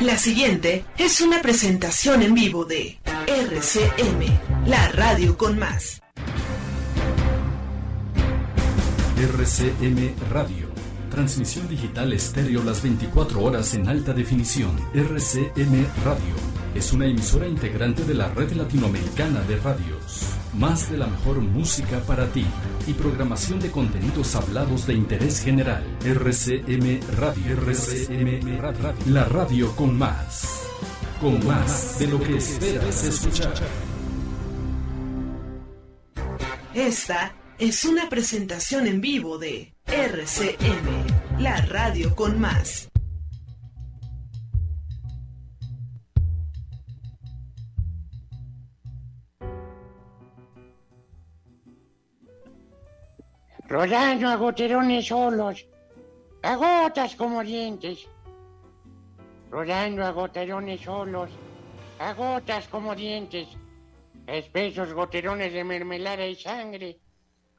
La siguiente es una presentación en vivo de RCM, la radio con más. RCM Radio. Transmisión digital estéreo las 24 horas en alta definición. RCM Radio. Es una emisora integrante de la red latinoamericana de radios. Más de la mejor música para ti y programación de contenidos hablados de interés general. RCM Radio. RCM Radio. La radio con más. Con más de lo que esperas escuchar. Esta es una presentación en vivo de RCM, la radio con más. Rodando a goterones solos, a gotas como dientes, rodando a goterones solos, a gotas como dientes, espesos goterones de mermelada y sangre,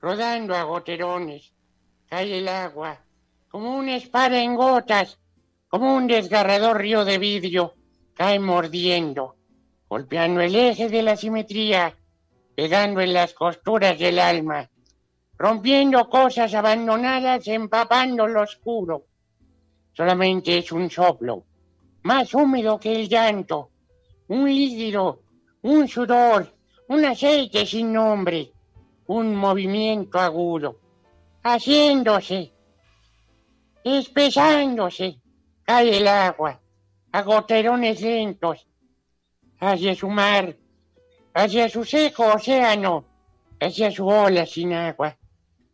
rodando a goterones, cae el agua, como una espada en gotas, como un desgarrador río de vidrio, cae mordiendo, golpeando el eje de la simetría, pegando en las costuras del alma rompiendo cosas abandonadas, empapando lo oscuro. Solamente es un soplo, más húmedo que el llanto, un líquido, un sudor, un aceite sin nombre, un movimiento agudo, haciéndose, espesándose, cae el agua, a goterones lentos, hacia su mar, hacia su seco océano, hacia su ola sin agua.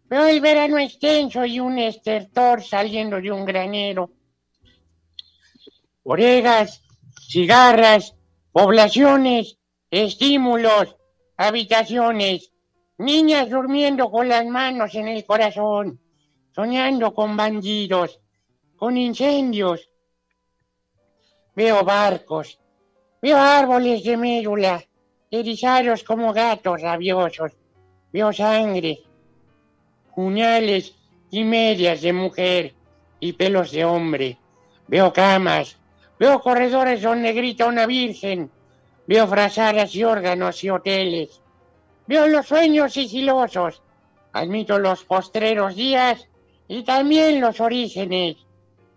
Veo el verano extenso y un estertor saliendo de un granero. Oregas, cigarras, poblaciones, estímulos, habitaciones, niñas durmiendo con las manos en el corazón, soñando con bandidos, con incendios. Veo barcos, veo árboles de médula, erizados como gatos rabiosos, veo sangre, puñales y medias de mujer y pelos de hombre. Veo camas, veo corredores donde grita una virgen, veo frazadas y órganos y hoteles. Veo los sueños sigilosos, admito los postreros días y también los orígenes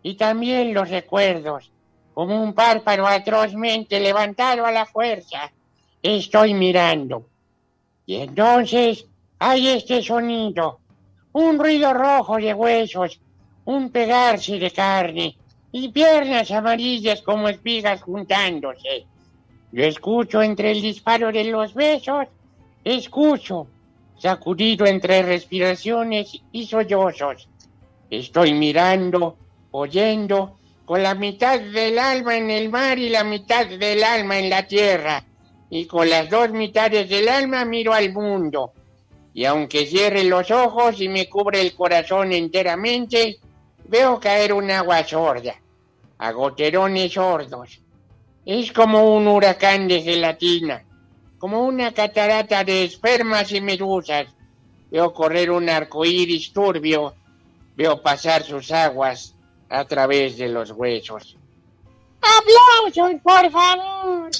y también los recuerdos, como un párpado atrozmente levantado a la fuerza. Estoy mirando. Y entonces hay este sonido un ruido rojo de huesos, un pegarse de carne y piernas amarillas como espigas juntándose. Yo escucho entre el disparo de los besos, escucho, sacudido entre respiraciones y sollozos. Estoy mirando, oyendo, con la mitad del alma en el mar y la mitad del alma en la tierra. Y con las dos mitades del alma miro al mundo y aunque cierre los ojos y me cubre el corazón enteramente, veo caer un agua sorda, a goterones sordos. Es como un huracán de gelatina, como una catarata de espermas y medusas. Veo correr un arco iris turbio, veo pasar sus aguas a través de los huesos. ¡Aplausos, por favor!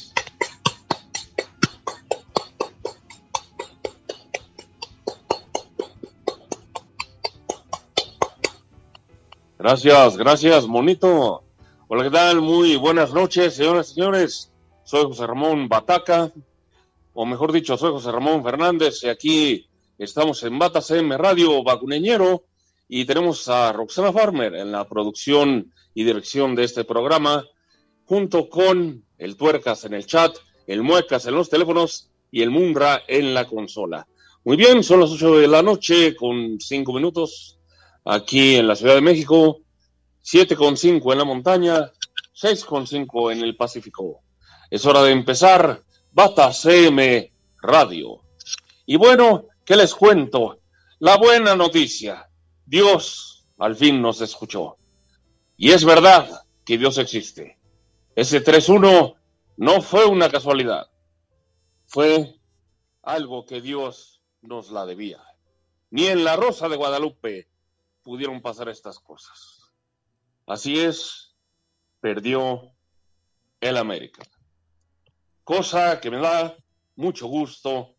Gracias, gracias, monito. Hola, ¿qué tal? Muy buenas noches, señoras y señores. Soy José Ramón Bataca, o mejor dicho, soy José Ramón Fernández, y aquí estamos en Batas M Radio Vacuneñero, y tenemos a Roxana Farmer en la producción y dirección de este programa, junto con el Tuercas en el chat, el Muecas en los teléfonos y el Mundra en la consola. Muy bien, son las 8 de la noche con 5 minutos aquí en la Ciudad de México, 7,5 en la montaña, 6,5 en el Pacífico. Es hora de empezar Bata CM Radio. Y bueno, ¿qué les cuento? La buena noticia. Dios al fin nos escuchó. Y es verdad que Dios existe. Ese 3-1 no fue una casualidad. Fue algo que Dios nos la debía. Ni en la Rosa de Guadalupe pudieron pasar estas cosas. Así es, perdió el América. Cosa que me da mucho gusto,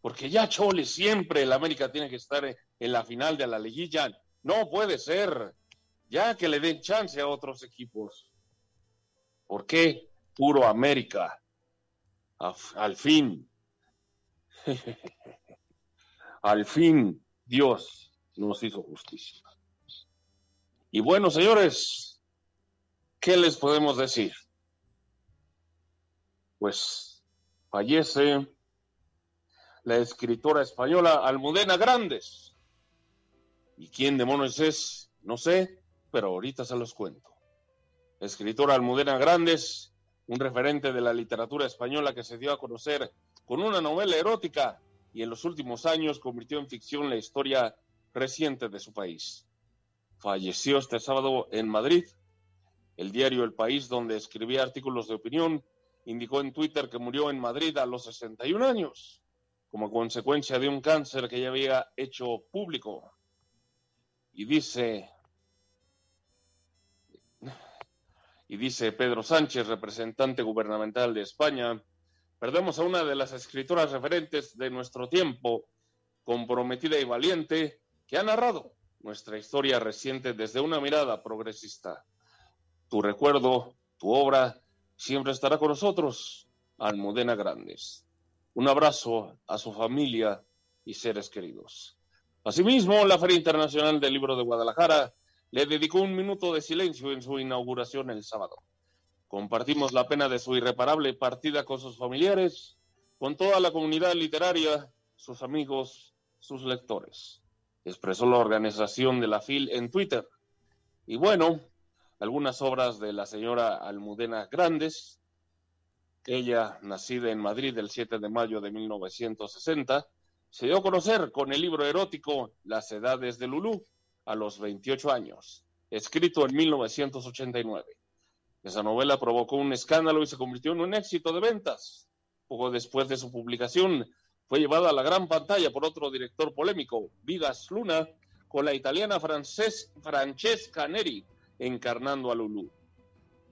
porque ya Chole siempre el América tiene que estar en la final de la liguilla. No puede ser, ya que le den chance a otros equipos. ¿Por qué? Puro América. Al fin. Al fin Dios nos hizo justicia. Y bueno, señores, ¿qué les podemos decir? Pues fallece la escritora española Almudena Grandes. ¿Y quién demonios es? No sé, pero ahorita se los cuento. escritora Almudena Grandes, un referente de la literatura española que se dio a conocer con una novela erótica y en los últimos años convirtió en ficción la historia reciente de su país falleció este sábado en Madrid. El diario El País, donde escribía artículos de opinión, indicó en Twitter que murió en Madrid a los 61 años, como consecuencia de un cáncer que ya había hecho público. Y dice, y dice Pedro Sánchez, representante gubernamental de España, perdemos a una de las escritoras referentes de nuestro tiempo, comprometida y valiente, que ha narrado nuestra historia reciente desde una mirada progresista. Tu recuerdo, tu obra, siempre estará con nosotros, Almudena Grandes. Un abrazo a su familia y seres queridos. Asimismo, la Feria Internacional del Libro de Guadalajara le dedicó un minuto de silencio en su inauguración el sábado. Compartimos la pena de su irreparable partida con sus familiares, con toda la comunidad literaria, sus amigos, sus lectores expresó la organización de la FIL en Twitter. Y bueno, algunas obras de la señora Almudena Grandes, ella nacida en Madrid el 7 de mayo de 1960, se dio a conocer con el libro erótico Las edades de Lulú a los 28 años, escrito en 1989. Esa novela provocó un escándalo y se convirtió en un éxito de ventas. Poco después de su publicación, fue llevada a la gran pantalla por otro director polémico, Vigas Luna, con la italiana Francesca Neri encarnando a Lulu.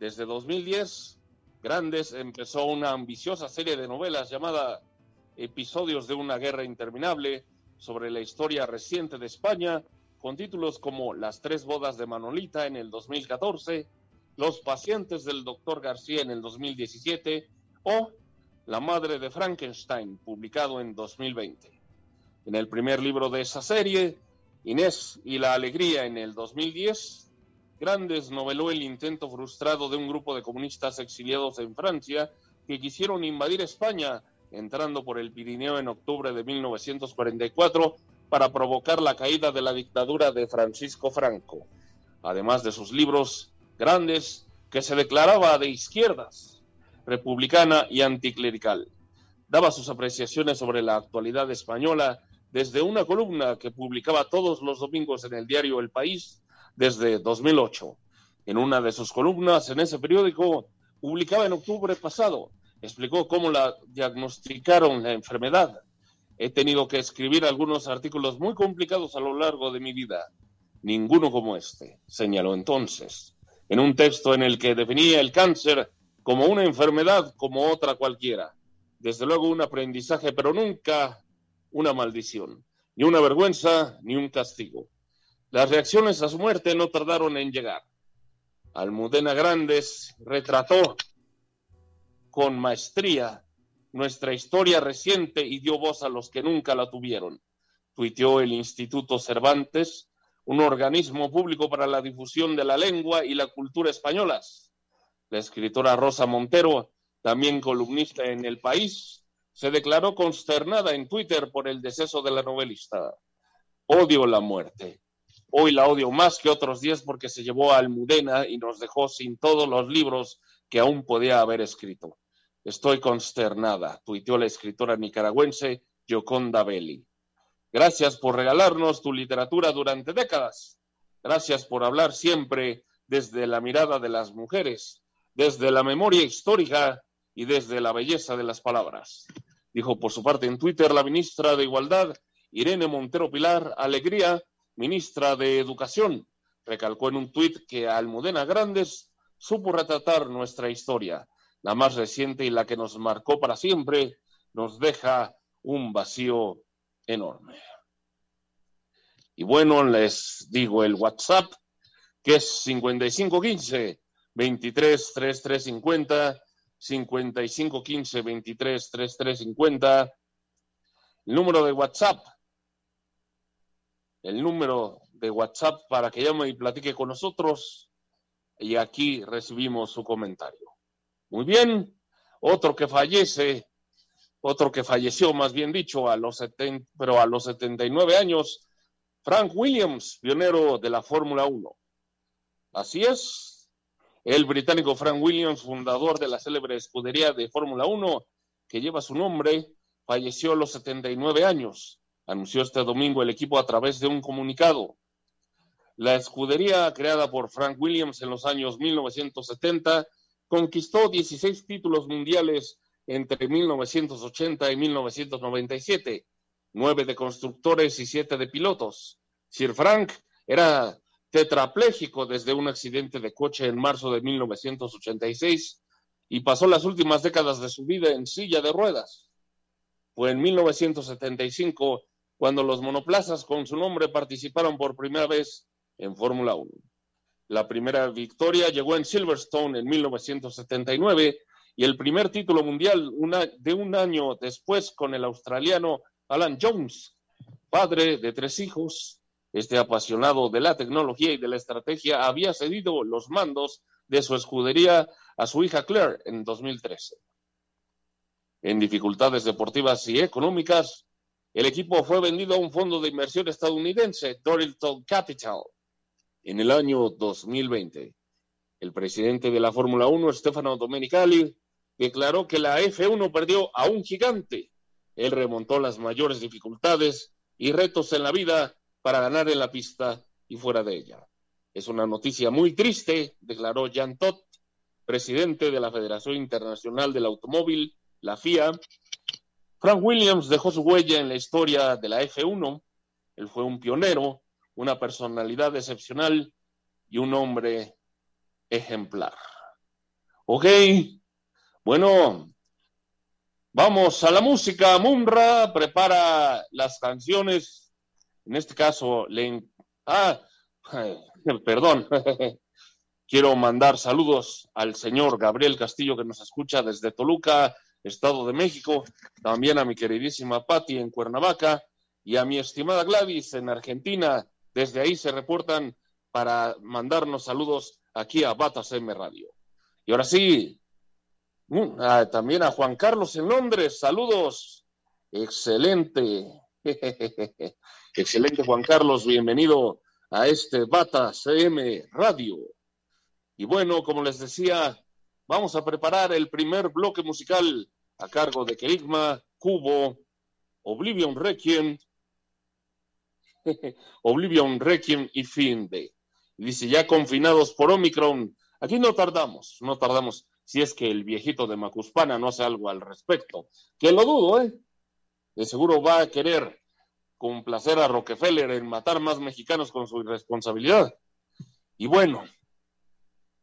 Desde 2010, Grandes empezó una ambiciosa serie de novelas llamada Episodios de una guerra interminable sobre la historia reciente de España, con títulos como Las tres bodas de Manolita en el 2014, Los pacientes del doctor García en el 2017 o la madre de Frankenstein, publicado en 2020. En el primer libro de esa serie, Inés y la Alegría en el 2010, Grandes noveló el intento frustrado de un grupo de comunistas exiliados en Francia que quisieron invadir España, entrando por el Pirineo en octubre de 1944 para provocar la caída de la dictadura de Francisco Franco. Además de sus libros grandes, que se declaraba de izquierdas, republicana y anticlerical. Daba sus apreciaciones sobre la actualidad española desde una columna que publicaba todos los domingos en el diario El País desde 2008. En una de sus columnas en ese periódico, publicaba en octubre pasado, explicó cómo la diagnosticaron la enfermedad. He tenido que escribir algunos artículos muy complicados a lo largo de mi vida. Ninguno como este, señaló entonces, en un texto en el que definía el cáncer como una enfermedad como otra cualquiera. Desde luego un aprendizaje, pero nunca una maldición, ni una vergüenza, ni un castigo. Las reacciones a su muerte no tardaron en llegar. Almudena Grandes retrató con maestría nuestra historia reciente y dio voz a los que nunca la tuvieron. Tuiteó el Instituto Cervantes, un organismo público para la difusión de la lengua y la cultura españolas la escritora Rosa Montero, también columnista en El País, se declaró consternada en Twitter por el deceso de la novelista. Odio la muerte. Hoy la odio más que otros días porque se llevó a Almudena y nos dejó sin todos los libros que aún podía haber escrito. Estoy consternada, tuiteó la escritora nicaragüense Gioconda Belli. Gracias por regalarnos tu literatura durante décadas. Gracias por hablar siempre desde la mirada de las mujeres desde la memoria histórica y desde la belleza de las palabras. Dijo por su parte en Twitter la ministra de Igualdad, Irene Montero Pilar Alegría, ministra de Educación. Recalcó en un tuit que Almudena Grandes supo retratar nuestra historia. la más reciente y la que nos marcó para siempre, nos deja un vacío enorme. Y bueno, les digo el WhatsApp, que es 5515 23 3350 5515 23 3350 el número de WhatsApp. El número de WhatsApp para que llame y platique con nosotros. Y aquí recibimos su comentario. Muy bien, otro que fallece, otro que falleció, más bien dicho, a los 70, pero a los 79 años, Frank Williams, pionero de la Fórmula 1. Así es, el británico Frank Williams, fundador de la célebre escudería de Fórmula 1, que lleva su nombre, falleció a los 79 años anunció este domingo el equipo a través de un comunicado. La escudería creada por Frank Williams en los años 1970 conquistó 16 títulos mundiales entre 1980 y 1997, nueve de constructores y siete de pilotos. Sir Frank era tetrapléjico desde un accidente de coche en marzo de 1986 y pasó las últimas décadas de su vida en silla de ruedas. Fue en 1975 cuando los monoplazas con su nombre participaron por primera vez en Fórmula 1. La primera victoria llegó en Silverstone en 1979 y el primer título mundial de un año después con el australiano Alan Jones, padre de tres hijos. Este apasionado de la tecnología y de la estrategia había cedido los mandos de su escudería a su hija Claire en 2013. En dificultades deportivas y económicas, el equipo fue vendido a un fondo de inversión estadounidense, Dorilton Capital, en el año 2020. El presidente de la Fórmula 1, Stefano Domenicali, declaró que la F1 perdió a un gigante. Él remontó las mayores dificultades y retos en la vida para ganar en la pista y fuera de ella. Es una noticia muy triste, declaró Jan Todt, presidente de la Federación Internacional del Automóvil, la FIA, Frank Williams dejó su huella en la historia de la F1. Él fue un pionero, una personalidad excepcional y un hombre ejemplar. Ok, bueno, vamos a la música. Mumra prepara las canciones. En este caso, le... Ah, perdón. Quiero mandar saludos al señor Gabriel Castillo que nos escucha desde Toluca, Estado de México, también a mi queridísima Patti en Cuernavaca y a mi estimada Gladys en Argentina. Desde ahí se reportan para mandarnos saludos aquí a Batas M Radio. Y ahora sí, también a Juan Carlos en Londres, saludos. Excelente. Excelente Juan Carlos, bienvenido a este Bata CM Radio. Y bueno, como les decía, vamos a preparar el primer bloque musical a cargo de Kerigma, Cubo, Oblivion Requiem, Oblivion Requiem y fin de. Dice, ya confinados por Omicron, aquí no tardamos, no tardamos, si es que el viejito de Macuspana no hace algo al respecto, que lo dudo, ¿eh? De seguro va a querer complacer a Rockefeller en matar más mexicanos con su irresponsabilidad. Y bueno,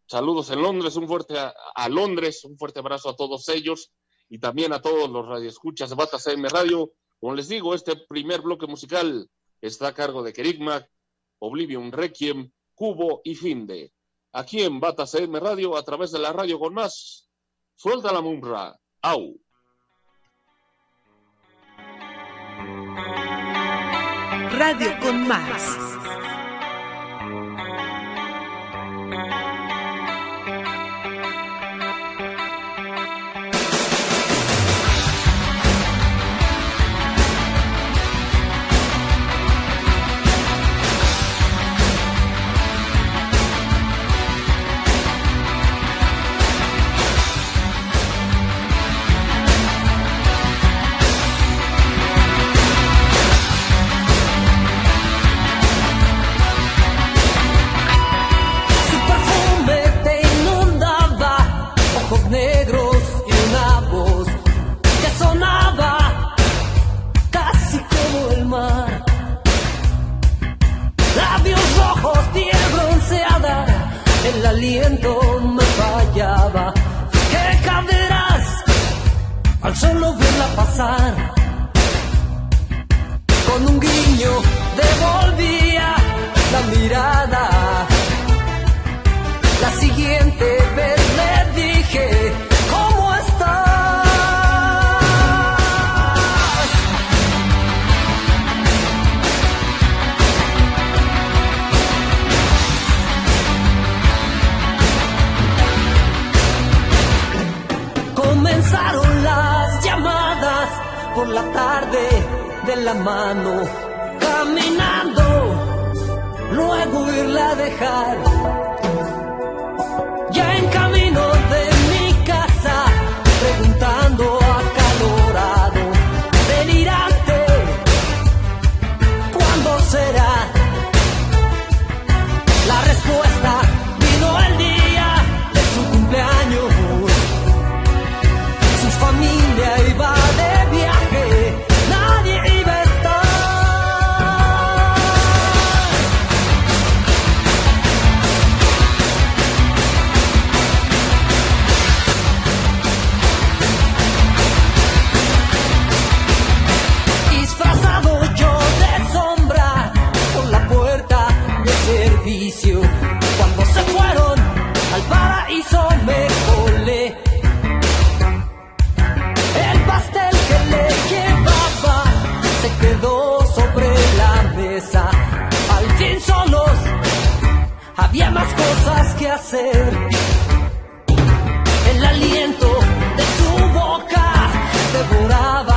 Saludos en Londres, un fuerte a, Londres, un fuerte abrazo a todos ellos y también a todos los radioescuchas de Bata CM Radio. Como les digo, este primer bloque musical está a cargo de Kerigma, Oblivion Requiem, Cubo y Finde. Aquí en Bata CM Radio, a través de la radio con más. Suelta la mumbra. Au. Radio con más. me fallaba. ¿Qué caderás al solo verla pasar? Con un guiño devolvía la mirada. La siguiente Comenzaron las llamadas por la tarde de la mano, caminando, luego irla a dejar. hacer. El aliento de su boca devoraba.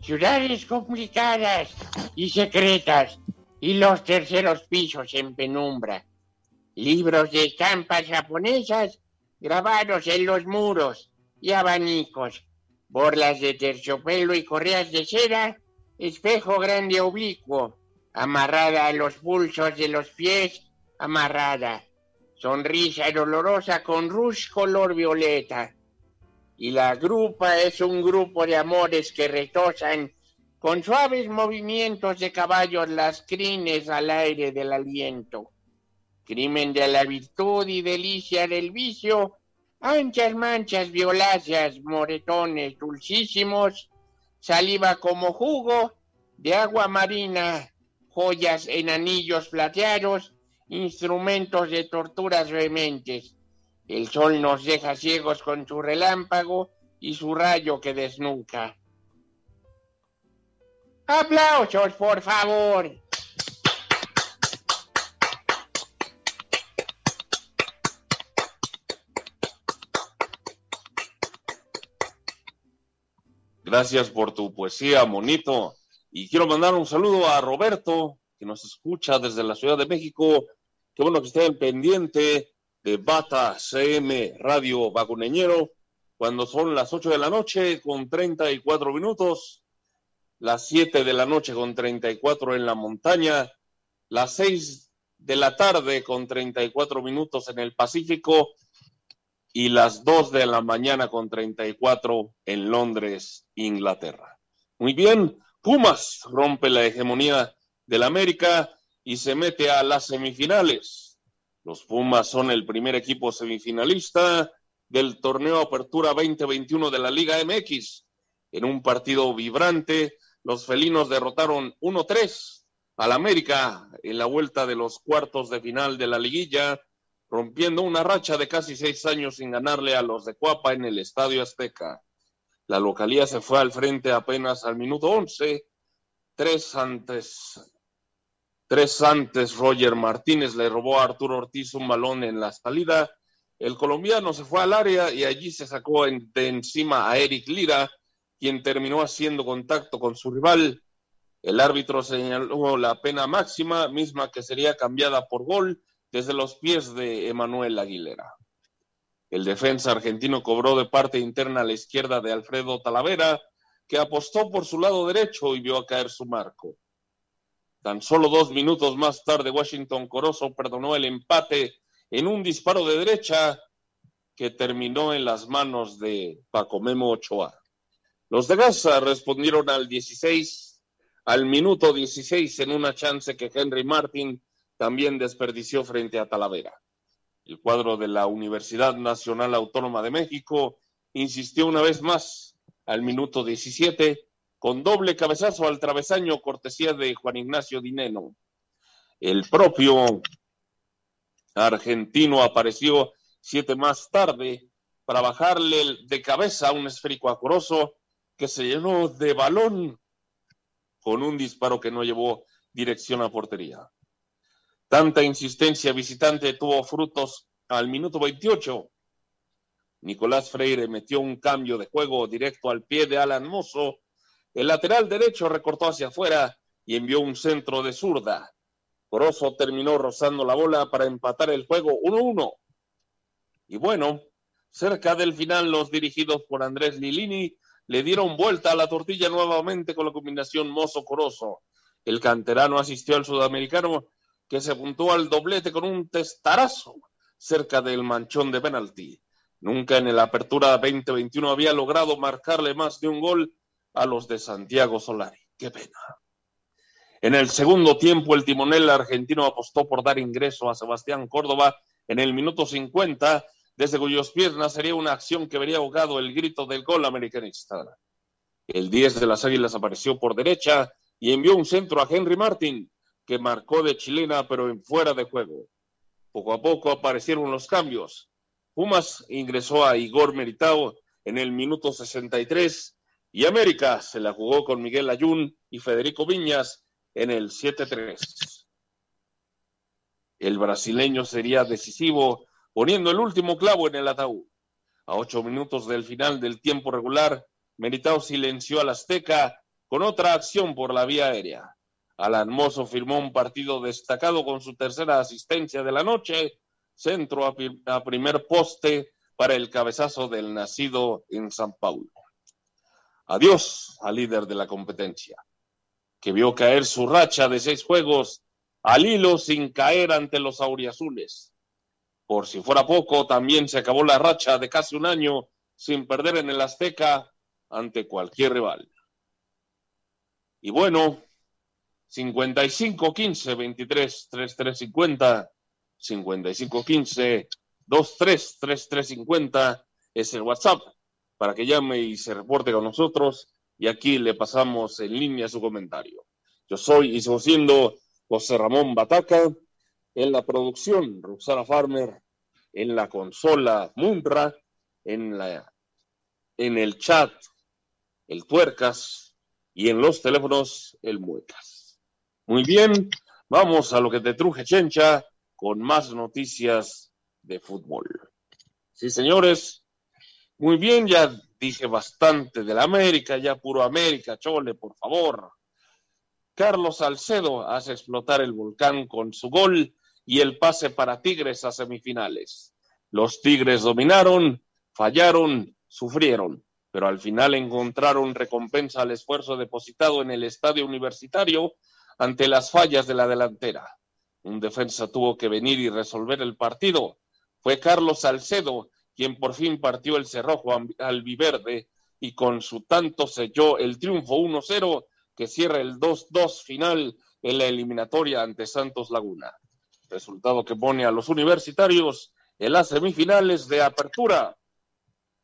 Ciudades complicadas y secretas, y los terceros pisos en penumbra. Libros de estampas japonesas grabados en los muros y abanicos, borlas de terciopelo y correas de seda, espejo grande oblicuo, amarrada a los pulsos de los pies, amarrada, sonrisa dolorosa con rush color violeta. Y la grupa es un grupo de amores que retozan con suaves movimientos de caballos las crines al aire del aliento. Crimen de la virtud y delicia del vicio, anchas manchas violáceas, moretones dulcísimos, saliva como jugo de agua marina, joyas en anillos plateados, instrumentos de torturas vehementes. El sol nos deja ciegos con su relámpago y su rayo que desnuca. Aplausos, por favor. Gracias por tu poesía, monito. Y quiero mandar un saludo a Roberto, que nos escucha desde la Ciudad de México. Qué bueno que estén pendiente de Bata CM Radio Vagoneñero, cuando son las 8 de la noche con 34 minutos, las 7 de la noche con 34 en la montaña, las 6 de la tarde con 34 minutos en el Pacífico y las 2 de la mañana con 34 en Londres, Inglaterra. Muy bien, Pumas rompe la hegemonía del América y se mete a las semifinales. Los Pumas son el primer equipo semifinalista del torneo Apertura 2021 de la Liga MX. En un partido vibrante, los felinos derrotaron 1-3 al América en la vuelta de los cuartos de final de la liguilla, rompiendo una racha de casi seis años sin ganarle a los de Cuapa en el Estadio Azteca. La localía se fue al frente apenas al minuto 11, tres antes Tres antes, Roger Martínez le robó a Arturo Ortiz un balón en la salida. El colombiano se fue al área y allí se sacó de encima a Eric Lira, quien terminó haciendo contacto con su rival. El árbitro señaló la pena máxima, misma que sería cambiada por gol desde los pies de Emanuel Aguilera. El defensa argentino cobró de parte interna a la izquierda de Alfredo Talavera, que apostó por su lado derecho y vio a caer su marco. Tan solo dos minutos más tarde, Washington Corozo perdonó el empate en un disparo de derecha que terminó en las manos de Paco Memo Ochoa. Los de Gaza respondieron al 16, al minuto 16 en una chance que Henry Martin también desperdició frente a Talavera. El cuadro de la Universidad Nacional Autónoma de México insistió una vez más al minuto 17 con doble cabezazo al travesaño, cortesía de Juan Ignacio Dineno. El propio argentino apareció siete más tarde para bajarle de cabeza a un esférico acoroso que se llenó de balón con un disparo que no llevó dirección a portería. Tanta insistencia visitante tuvo frutos al minuto 28. Nicolás Freire metió un cambio de juego directo al pie de Alan Mozo el lateral derecho recortó hacia afuera y envió un centro de zurda. Corozo terminó rozando la bola para empatar el juego 1-1. Y bueno, cerca del final, los dirigidos por Andrés Lilini le dieron vuelta a la tortilla nuevamente con la combinación Mozo-Corozo. El canterano asistió al sudamericano que se apuntó al doblete con un testarazo cerca del manchón de penalti. Nunca en el Apertura 2021 había logrado marcarle más de un gol a los de Santiago Solari. Qué pena. En el segundo tiempo, el timonel argentino apostó por dar ingreso a Sebastián Córdoba en el minuto 50, desde cuyos pies nacería una acción que vería ahogado el grito del gol americanista. El 10 de las Águilas apareció por derecha y envió un centro a Henry Martin, que marcó de chilena pero en fuera de juego. Poco a poco aparecieron los cambios. Pumas ingresó a Igor Meritao en el minuto 63 y América se la jugó con Miguel Ayun y Federico Viñas en el 7-3. El brasileño sería decisivo poniendo el último clavo en el ataúd. A ocho minutos del final del tiempo regular, Meritao silenció al Azteca con otra acción por la vía aérea. Alan Mozo firmó un partido destacado con su tercera asistencia de la noche, centro a, a primer poste para el cabezazo del nacido en San Paulo. Adiós al líder de la competencia, que vio caer su racha de seis juegos al hilo sin caer ante los auriazules. Por si fuera poco, también se acabó la racha de casi un año sin perder en el Azteca ante cualquier rival. Y bueno, 55 15 23 33 50 55 15 23 33 50 es el WhatsApp para que llame y se reporte con nosotros y aquí le pasamos en línea su comentario. Yo soy y sigo siendo José Ramón Bataca, en la producción Roxana Farmer, en la consola Munra, en, la, en el chat el Tuercas y en los teléfonos el Muecas. Muy bien, vamos a lo que te truje Chencha con más noticias de fútbol. Sí, señores, muy bien, ya dije bastante de la América, ya puro América, chole, por favor. Carlos Salcedo hace explotar el volcán con su gol y el pase para Tigres a semifinales. Los Tigres dominaron, fallaron, sufrieron, pero al final encontraron recompensa al esfuerzo depositado en el estadio universitario ante las fallas de la delantera. Un defensa tuvo que venir y resolver el partido. Fue Carlos Salcedo quien por fin partió el cerrojo albiverde y con su tanto selló el triunfo 1-0 que cierra el 2-2 final en la eliminatoria ante Santos Laguna. Resultado que pone a los universitarios en las semifinales de apertura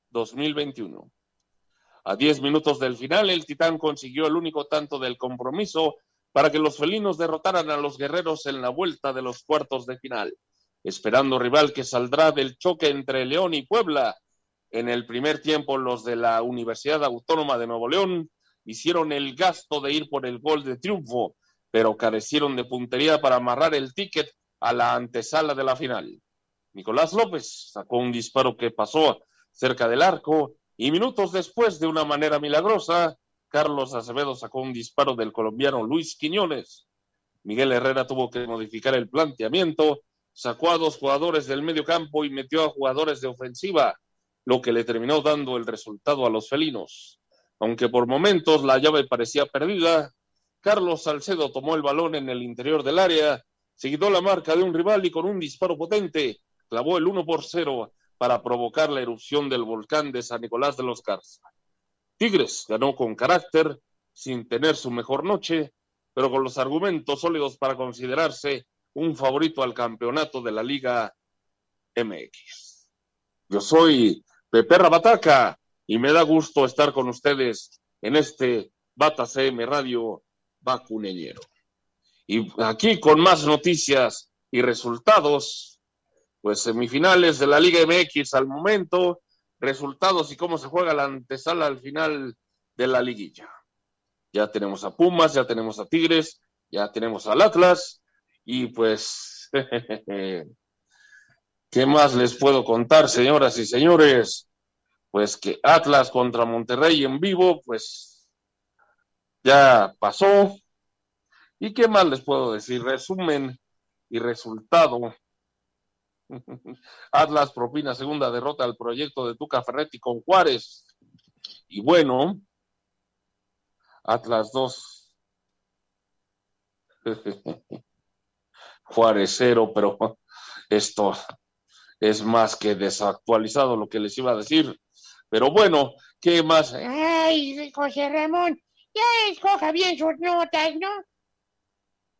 2021. A 10 minutos del final, el Titán consiguió el único tanto del compromiso para que los felinos derrotaran a los guerreros en la vuelta de los cuartos de final, esperando rival que saldrá del choque entre León y Puebla. En el primer tiempo, los de la Universidad Autónoma de Nuevo León hicieron el gasto de ir por el gol de triunfo, pero carecieron de puntería para amarrar el ticket a la antesala de la final. Nicolás López sacó un disparo que pasó cerca del arco y minutos después, de una manera milagrosa, Carlos Acevedo sacó un disparo del colombiano Luis Quiñones. Miguel Herrera tuvo que modificar el planteamiento, sacó a dos jugadores del medio campo y metió a jugadores de ofensiva, lo que le terminó dando el resultado a los felinos. Aunque por momentos la llave parecía perdida, Carlos Salcedo tomó el balón en el interior del área, seguidó la marca de un rival y con un disparo potente clavó el 1 por 0 para provocar la erupción del volcán de San Nicolás de los Garza. Tigres ganó con carácter, sin tener su mejor noche, pero con los argumentos sólidos para considerarse un favorito al campeonato de la Liga MX. Yo soy Pepe Rabataca y me da gusto estar con ustedes en este Bata CM Radio Vacuneñero. Y aquí con más noticias y resultados, pues semifinales de la Liga MX al momento, resultados y cómo se juega la antesala al final de la liguilla. Ya tenemos a Pumas, ya tenemos a Tigres, ya tenemos al Atlas y pues, ¿qué más les puedo contar, señoras y señores? pues que Atlas contra Monterrey en vivo, pues ya pasó. ¿Y qué más les puedo decir? Resumen y resultado. Atlas propina segunda derrota al proyecto de Tuca Ferretti con Juárez. Y bueno, Atlas 2. Juárez 0, pero esto es más que desactualizado lo que les iba a decir. Pero bueno, ¿qué más? Ay, José Ramón, ya escoja bien sus notas, ¿no?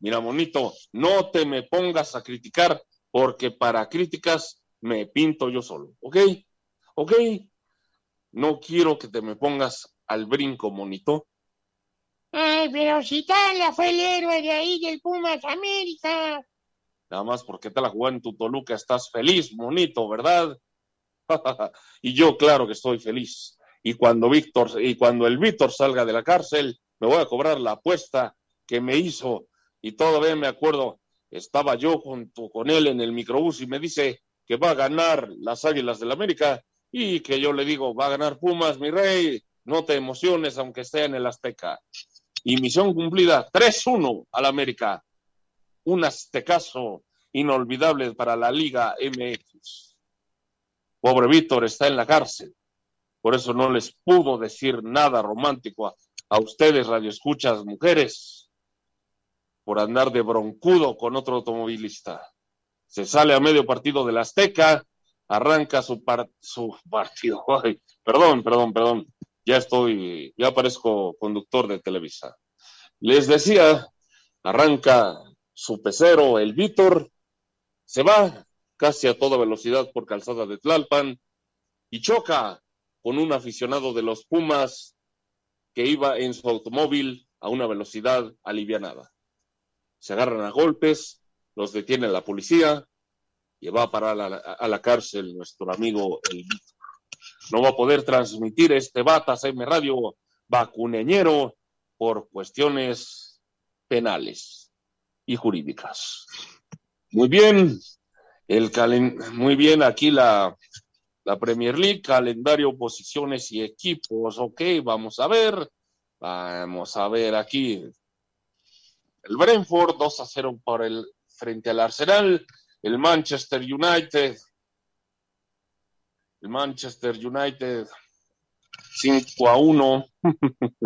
Mira, monito, no te me pongas a criticar porque para críticas me pinto yo solo, ¿ok? ¿Ok? No quiero que te me pongas al brinco, monito. Ay, pero si Tala fue el héroe de ahí del Pumas América. Nada más porque te la jugó en tu Toluca estás feliz, monito, ¿verdad? y yo, claro que estoy feliz. Y cuando Víctor, y cuando el Víctor salga de la cárcel, me voy a cobrar la apuesta que me hizo. Y todavía me acuerdo, estaba yo junto con él en el microbús y me dice que va a ganar las Águilas del la América y que yo le digo, va a ganar Pumas, mi rey, no te emociones aunque esté en el Azteca. y misión cumplida 3-1 al América. Un aztecaso inolvidable para la Liga MX. Pobre Víctor está en la cárcel. Por eso no les pudo decir nada romántico a, a ustedes, radioescuchas, mujeres, por andar de broncudo con otro automovilista. Se sale a medio partido del Azteca, arranca su, par- su partido. Perdón, perdón, perdón. Ya estoy, ya parezco conductor de Televisa. Les decía, arranca su pecero, el Víctor, se va casi a toda velocidad por calzada de Tlalpan y choca con un aficionado de los Pumas que iba en su automóvil a una velocidad alivianada. Se agarran a golpes, los detiene la policía y va a parar a la, a la cárcel nuestro amigo el Víctor. No va a poder transmitir este Batas M Radio vacuneñero por cuestiones penales y jurídicas. Muy bien, el calen muy bien aquí la, la Premier League, calendario, posiciones y equipos. Ok, vamos a ver. Vamos a ver aquí. El Brentford 2 a 0 por el frente al Arsenal. El Manchester United. El Manchester United 5 a 1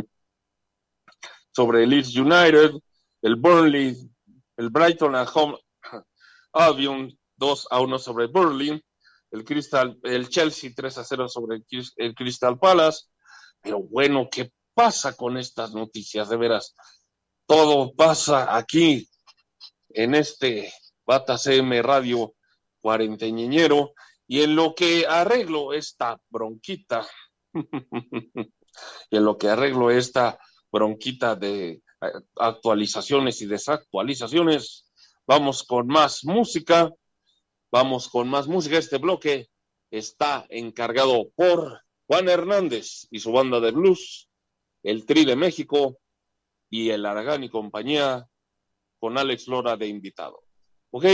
sobre el Leeds United. El Burnley, el Brighton and Home Albion 2 a 1 sobre Burnley. El Crystal, el Chelsea 3 a 0 sobre el, Crys- el Crystal Palace. Pero bueno, ¿qué pasa con estas noticias? De veras, todo pasa aquí en este Bata CM Radio cuarenteñero y en lo que arreglo esta bronquita, y en lo que arreglo esta bronquita de actualizaciones y desactualizaciones, vamos con más música, vamos con más música. Este bloque está encargado por Juan Hernández y su banda de blues, el Tri de México y el Aragán y compañía con Alex Lora de invitado. Ok,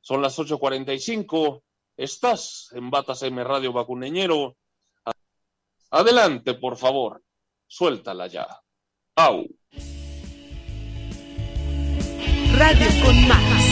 son las 8.45, estás en Batas M Radio Vacuneñero. Adelante, por favor, suéltala ya. Au. Radio con Max.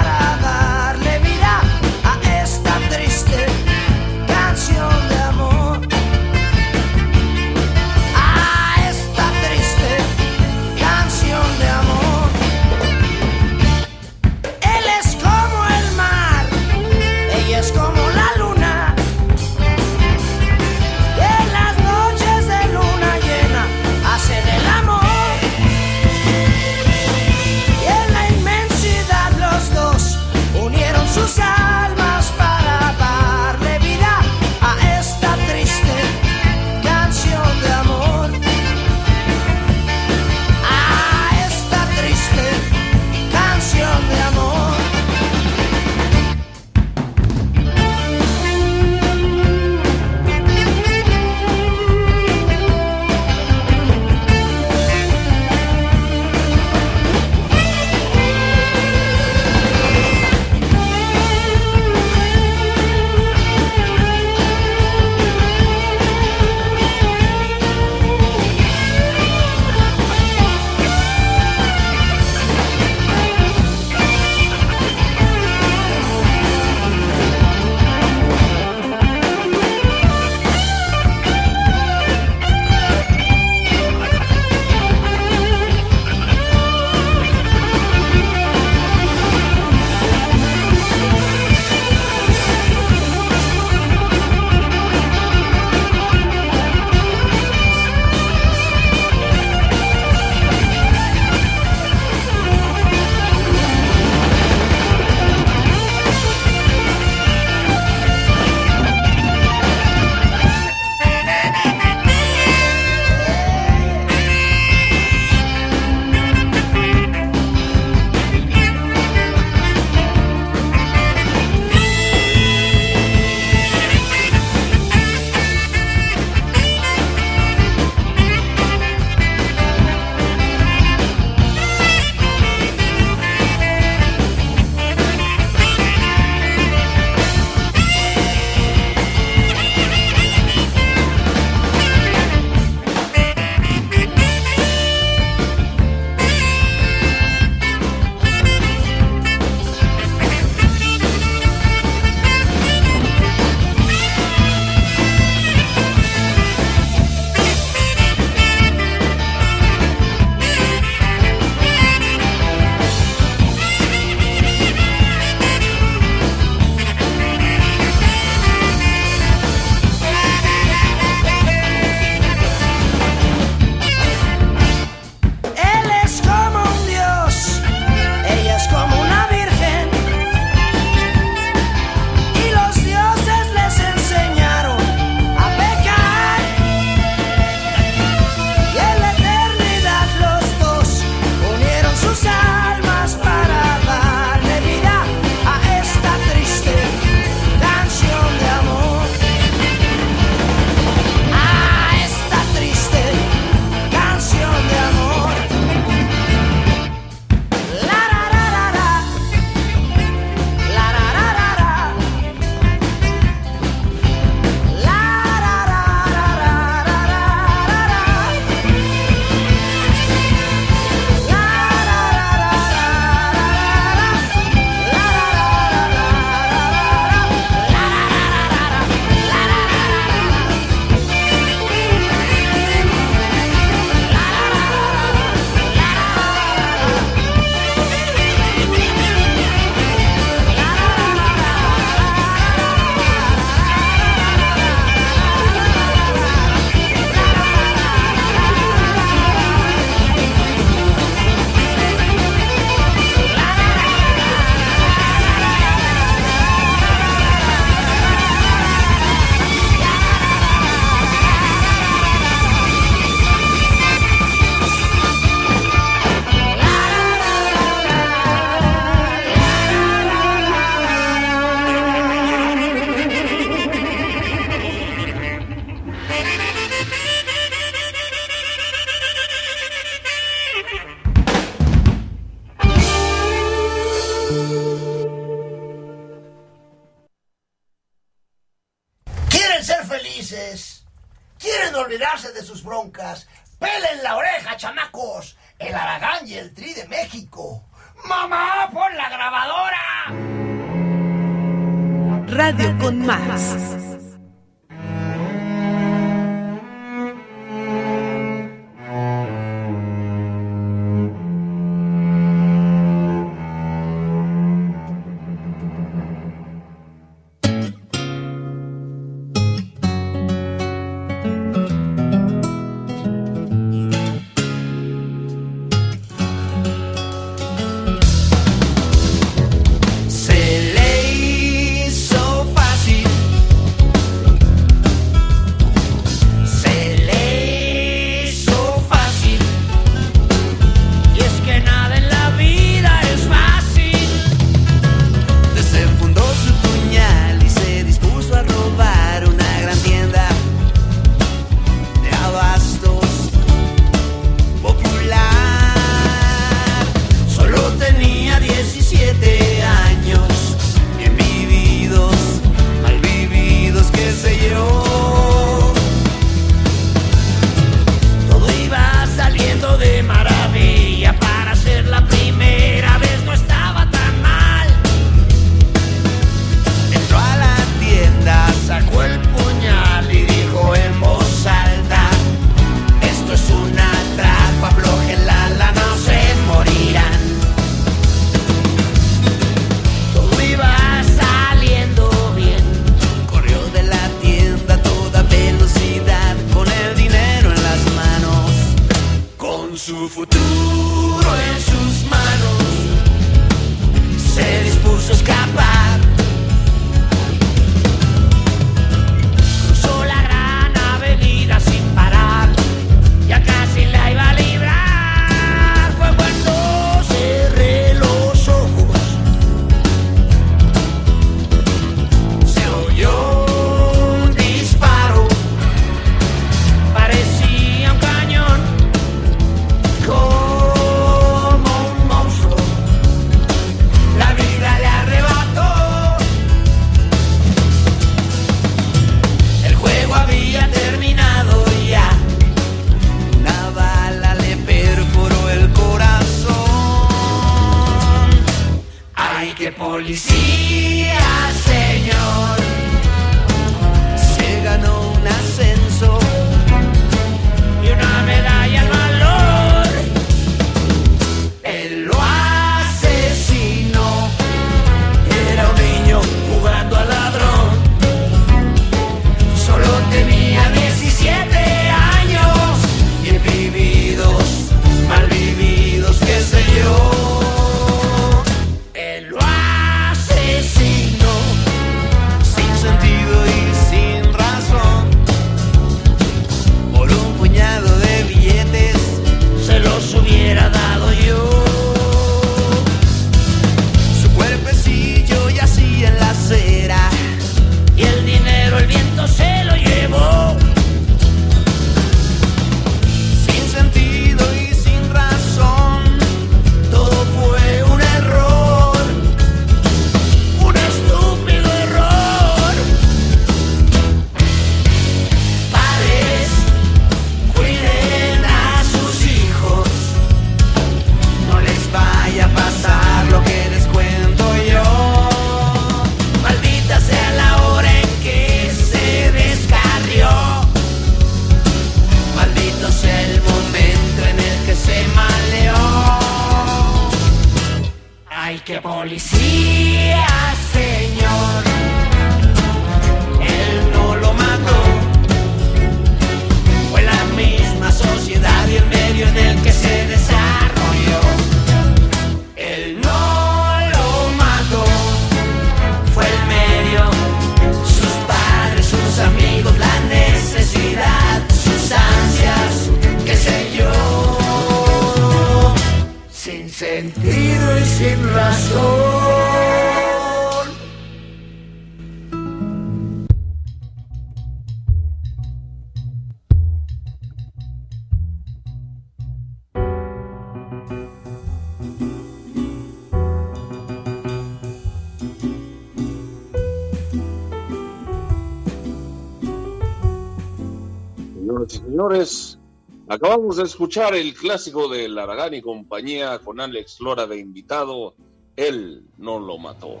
Acabamos de escuchar el clásico de Laragán y compañía con Alex Lora de invitado. Él no lo mató.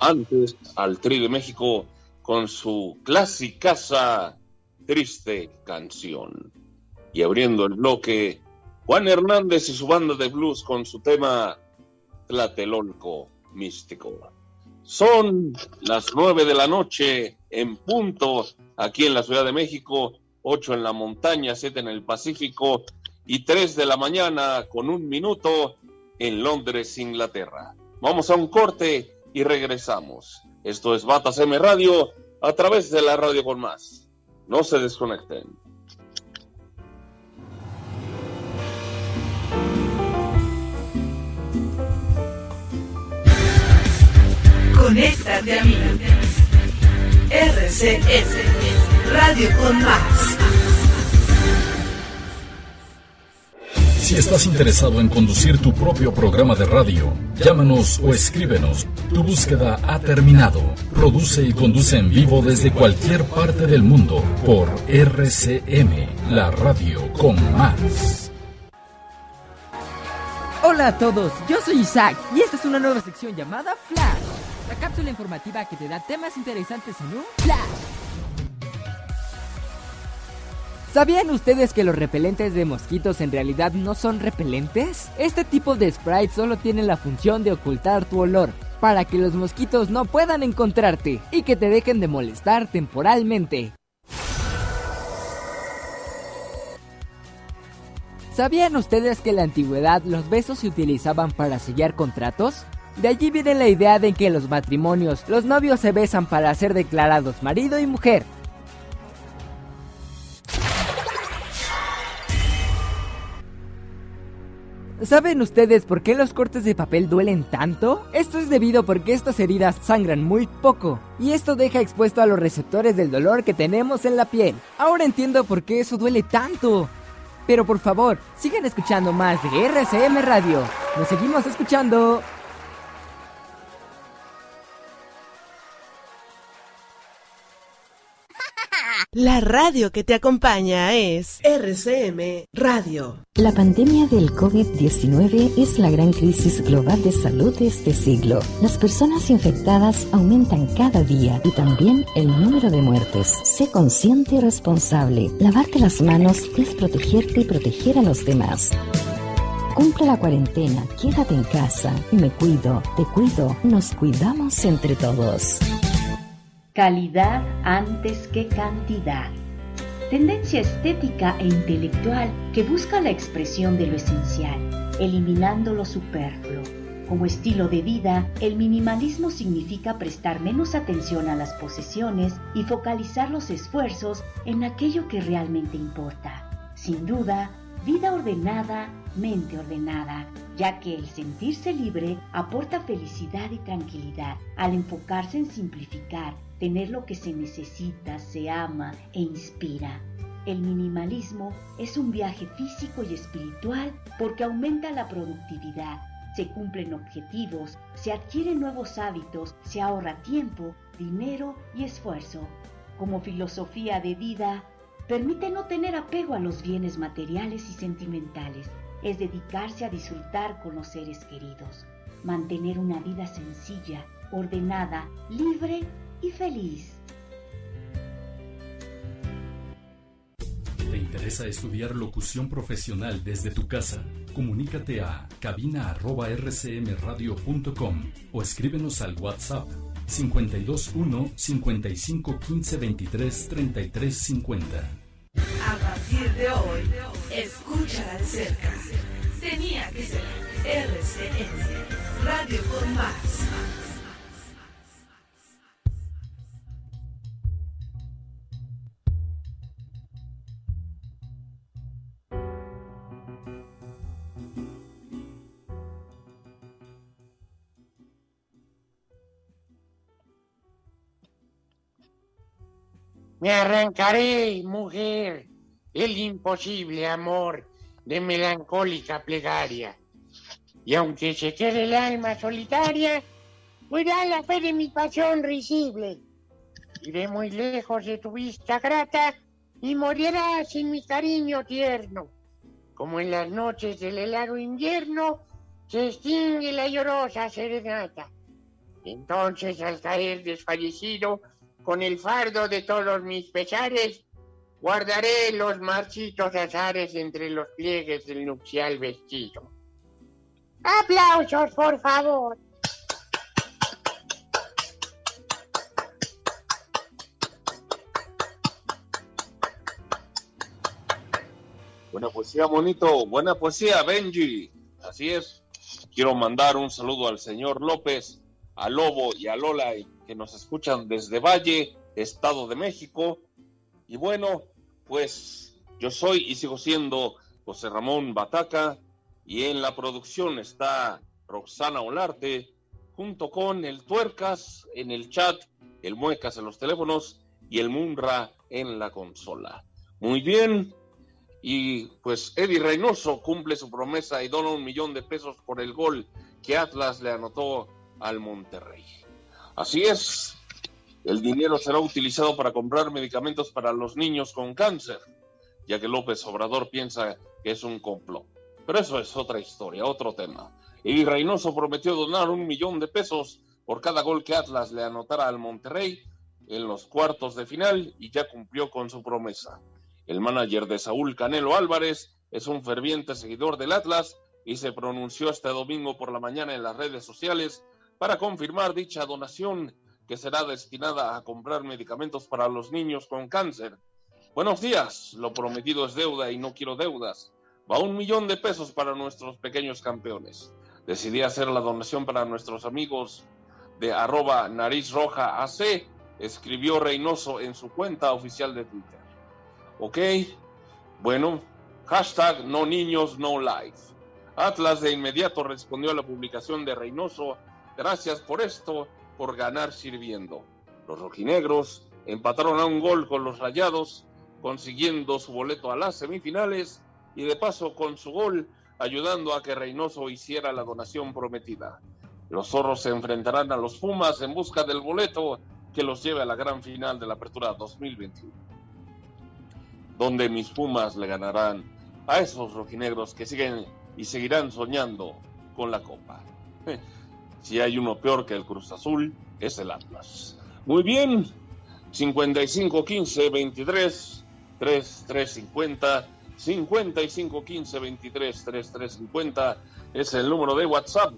Antes, al Tri de México con su clásica triste canción. Y abriendo el bloque, Juan Hernández y su banda de blues con su tema Tlatelolco Místico. Son las nueve de la noche en punto aquí en la Ciudad de México, ocho en la montaña, siete en el Pacífico y tres de la mañana con un minuto en Londres, Inglaterra. Vamos a un corte y regresamos. Esto es Batas M Radio a través de la radio con más. No se desconecten. Conéctate a mí. RCS, Radio con Más. Si estás interesado en conducir tu propio programa de radio, llámanos o escríbenos. Tu búsqueda ha terminado. Produce y conduce en vivo desde cualquier parte del mundo por RCM, la radio con más. Hola a todos, yo soy Isaac y esta es una nueva sección llamada Flash. La cápsula informativa que te da temas interesantes en un Flash. ¿Sabían ustedes que los repelentes de mosquitos en realidad no son repelentes? Este tipo de sprite solo tiene la función de ocultar tu olor, para que los mosquitos no puedan encontrarte y que te dejen de molestar temporalmente. ¿Sabían ustedes que en la antigüedad los besos se utilizaban para sellar contratos? De allí viene la idea de que en los matrimonios los novios se besan para ser declarados marido y mujer. ¿Saben ustedes por qué los cortes de papel duelen tanto? Esto es debido porque estas heridas sangran muy poco y esto deja expuesto a los receptores del dolor que tenemos en la piel. Ahora entiendo por qué eso duele tanto. Pero por favor, sigan escuchando más de RCM Radio. Nos seguimos escuchando. La radio que te acompaña es RCM Radio. La pandemia del COVID-19 es la gran crisis global de salud de este siglo. Las personas infectadas aumentan cada día y también el número de muertes. Sé consciente y responsable. Lavarte las manos es protegerte y proteger a los demás. Cumple la cuarentena, quédate en casa. Me cuido, te cuido, nos cuidamos entre todos. Calidad antes que cantidad. Tendencia estética e intelectual que busca la expresión de lo esencial, eliminando lo superfluo. Como estilo de vida, el minimalismo significa prestar menos atención a las posesiones y focalizar los esfuerzos en aquello que realmente importa. Sin duda, vida ordenada, mente ordenada, ya que el sentirse libre aporta felicidad y tranquilidad al enfocarse en simplificar, tener lo que se necesita, se ama e inspira. El minimalismo es un viaje físico y espiritual porque aumenta la productividad, se cumplen objetivos, se adquieren nuevos hábitos, se ahorra tiempo, dinero y esfuerzo. Como filosofía de vida, permite no tener apego a los bienes materiales y sentimentales, es dedicarse a disfrutar con los seres queridos, mantener una vida sencilla, ordenada, libre y feliz. ¿Te interesa estudiar locución profesional desde tu casa? Comunícate a cabina.rcmradio.com o escríbenos al WhatsApp 521 55 15 23 33 50. A partir de hoy, escúchala de cerca. Tenía que ser RCN, Radio con Más. Me arrancaré, mujer, el imposible amor de melancólica plegaria. Y aunque se quede el alma solitaria, cuida la fe de mi pasión risible. Iré muy lejos de tu vista grata y morirás en mi cariño tierno. Como en las noches del helado invierno se extingue la llorosa serenata. Entonces al caer desfallecido, con el fardo de todos mis pesares, guardaré los marchitos azares entre los pliegues del nupcial vestido. ¡Aplausos, por favor! Buena poesía, monito. Buena poesía, Benji. Así es. Quiero mandar un saludo al señor López, a Lobo y a Lola que nos escuchan desde Valle, Estado de México. Y bueno, pues yo soy y sigo siendo José Ramón Bataca y en la producción está Roxana Olarte junto con el Tuercas en el chat, el Muecas en los teléfonos y el Munra en la consola. Muy bien, y pues Eddie Reynoso cumple su promesa y dona un millón de pesos por el gol que Atlas le anotó al Monterrey. Así es, el dinero será utilizado para comprar medicamentos para los niños con cáncer, ya que López Obrador piensa que es un complot. Pero eso es otra historia, otro tema. Eddie Reynoso prometió donar un millón de pesos por cada gol que Atlas le anotara al Monterrey en los cuartos de final y ya cumplió con su promesa. El manager de Saúl Canelo Álvarez es un ferviente seguidor del Atlas y se pronunció este domingo por la mañana en las redes sociales para confirmar dicha donación que será destinada a comprar medicamentos para los niños con cáncer. Buenos días, lo prometido es deuda y no quiero deudas. Va un millón de pesos para nuestros pequeños campeones. Decidí hacer la donación para nuestros amigos de arroba nariz roja escribió Reynoso en su cuenta oficial de Twitter. ¿Ok? Bueno, hashtag no niños, no life. Atlas de inmediato respondió a la publicación de Reynoso. Gracias por esto, por ganar sirviendo. Los rojinegros empataron a un gol con los rayados, consiguiendo su boleto a las semifinales y de paso con su gol ayudando a que Reynoso hiciera la donación prometida. Los zorros se enfrentarán a los Pumas en busca del boleto que los lleve a la gran final de la Apertura 2021 donde mis Pumas le ganarán a esos rojinegros que siguen y seguirán soñando con la copa. Si hay uno peor que el Cruz Azul, es el Atlas. Muy bien, 55 15 23 3350 55 15 23 3350 es el número de WhatsApp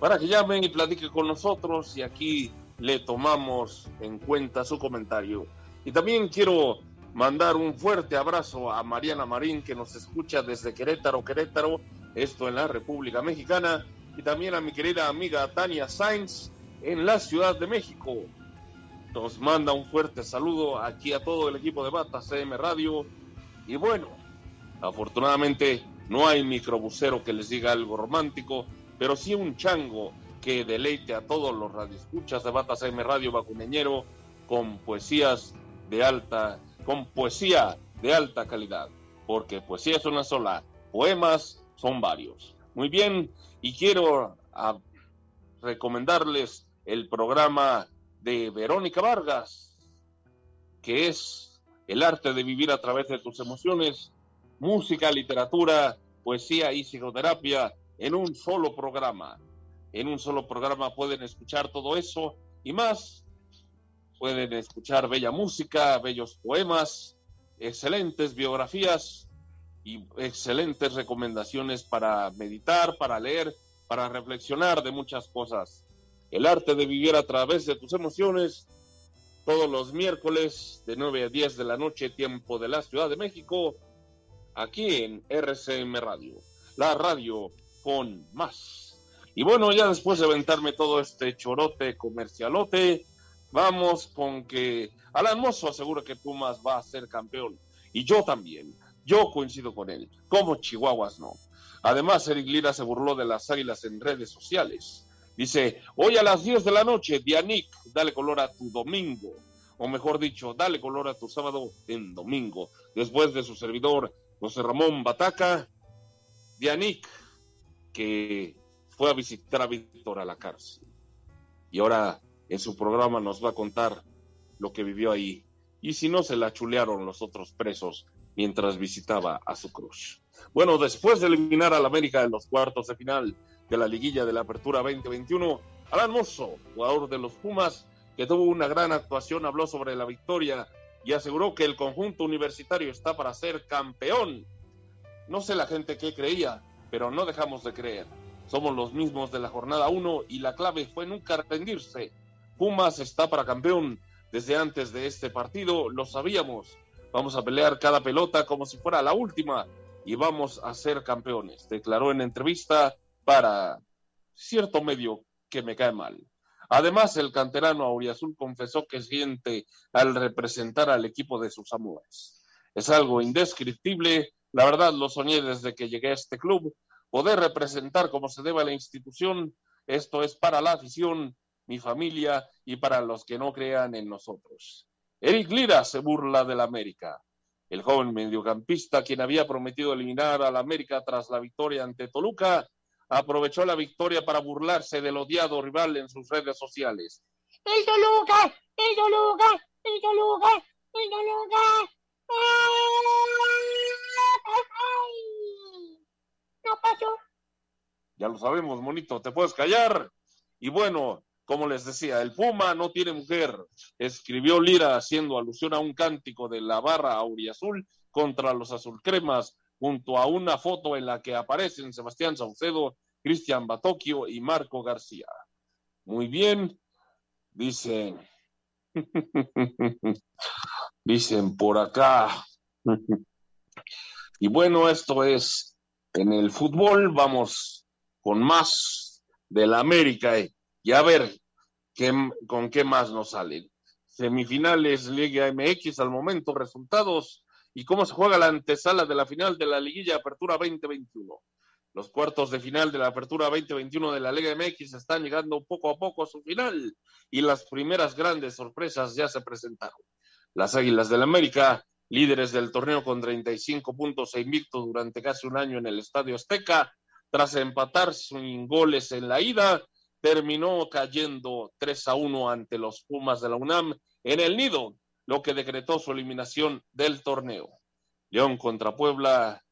para que llamen y platiquen con nosotros y aquí le tomamos en cuenta su comentario. Y también quiero mandar un fuerte abrazo a Mariana Marín que nos escucha desde Querétaro, Querétaro, esto en la República Mexicana, y también a mi querida amiga Tania Sainz en la Ciudad de México. Nos manda un fuerte saludo aquí a todo el equipo de Bata CM Radio. Y bueno, afortunadamente no hay microbusero que les diga algo romántico, pero sí un chango que deleite a todos los radioescuchas de Bata CM Radio Bacuneñero con poesías de alta con poesía de alta calidad, porque poesía es una sola, poemas son varios. Muy bien, y quiero ah, recomendarles el programa de Verónica Vargas, que es el arte de vivir a través de tus emociones, música, literatura, poesía y psicoterapia en un solo programa. En un solo programa pueden escuchar todo eso y más pueden escuchar bella música, bellos poemas, excelentes biografías y excelentes recomendaciones para meditar, para leer, para reflexionar de muchas cosas. El arte de vivir a través de tus emociones, todos los miércoles de 9 a 10 de la noche, tiempo de la Ciudad de México, aquí en RCM Radio, la radio con más. Y bueno, ya después de aventarme todo este chorote comercialote, Vamos con que Alan Mozo asegura que Pumas va a ser campeón. Y yo también. Yo coincido con él. Como Chihuahuas no. Además, Eric Lira se burló de las águilas en redes sociales. Dice, hoy a las 10 de la noche, Dianic, dale color a tu domingo. O mejor dicho, dale color a tu sábado en domingo. Después de su servidor, José Ramón Bataca, Dianic, que fue a visitar a Víctor a la cárcel. Y ahora en su programa nos va a contar lo que vivió ahí. y si no se la chulearon los otros presos mientras visitaba a su cruz. Bueno, después de eliminar al América en los cuartos de final de la liguilla de la Apertura 2021, Alan Mosso, jugador de los Pumas, que tuvo una gran actuación, habló sobre la victoria y aseguró que el conjunto universitario está para ser campeón. No sé la gente qué creía, pero no dejamos de creer. Somos los mismos de la jornada 1 y la clave fue nunca rendirse. Pumas está para campeón. Desde antes de este partido lo sabíamos. Vamos a pelear cada pelota como si fuera la última y vamos a ser campeones, declaró en entrevista para cierto medio que me cae mal. Además, el canterano Auriazul confesó que siente al representar al equipo de sus amores. Es algo indescriptible. La verdad, lo soñé desde que llegué a este club. Poder representar como se debe a la institución, esto es para la afición, mi familia y para los que no crean en nosotros. Eric Lira se burla del América. El joven mediocampista, quien había prometido eliminar al América tras la victoria ante Toluca, aprovechó la victoria para burlarse del odiado rival en sus redes sociales. ¡El Toluca! ¡El Toluca! ¡El Toluca! ¡El Toluca! ¡Ay! No pasó. Ya lo sabemos, monito, te puedes callar. Y bueno, como les decía, el Puma no tiene mujer, escribió Lira haciendo alusión a un cántico de la barra auriazul contra los azulcremas, junto a una foto en la que aparecen Sebastián Saucedo, Cristian Batocchio y Marco García. Muy bien, dicen, dicen por acá. y bueno, esto es en el fútbol, vamos con más de la América. Eh. Y a ver qué, con qué más nos salen. Semifinales Liga MX al momento, resultados y cómo se juega la antesala de la final de la Liguilla Apertura 2021. Los cuartos de final de la Apertura 2021 de la Liga MX están llegando poco a poco a su final y las primeras grandes sorpresas ya se presentaron. Las Águilas del América, líderes del torneo con 35 puntos e invicto durante casi un año en el Estadio Azteca, tras empatar sin goles en la ida, terminó cayendo 3 a 1 ante los Pumas de la UNAM en el nido, lo que decretó su eliminación del torneo. León contra Puebla,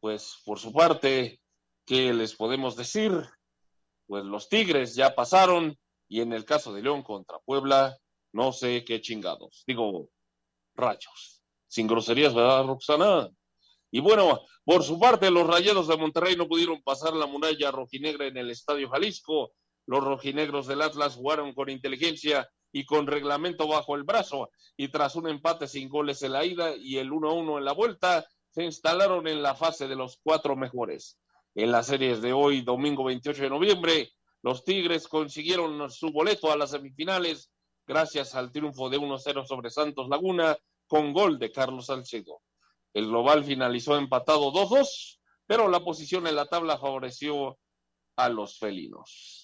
pues por su parte, ¿qué les podemos decir? Pues los Tigres ya pasaron y en el caso de León contra Puebla, no sé qué chingados. Digo, rayos. Sin groserías, ¿verdad, Roxana? Y bueno, por su parte, los Rayados de Monterrey no pudieron pasar la muralla rojinegra en el Estadio Jalisco los rojinegros del Atlas jugaron con inteligencia y con reglamento bajo el brazo y tras un empate sin goles en la ida y el 1-1 en la vuelta, se instalaron en la fase de los cuatro mejores. En las series de hoy, domingo 28 de noviembre, los Tigres consiguieron su boleto a las semifinales gracias al triunfo de 1-0 sobre Santos Laguna con gol de Carlos Salcedo. El global finalizó empatado 2-2, pero la posición en la tabla favoreció a los felinos.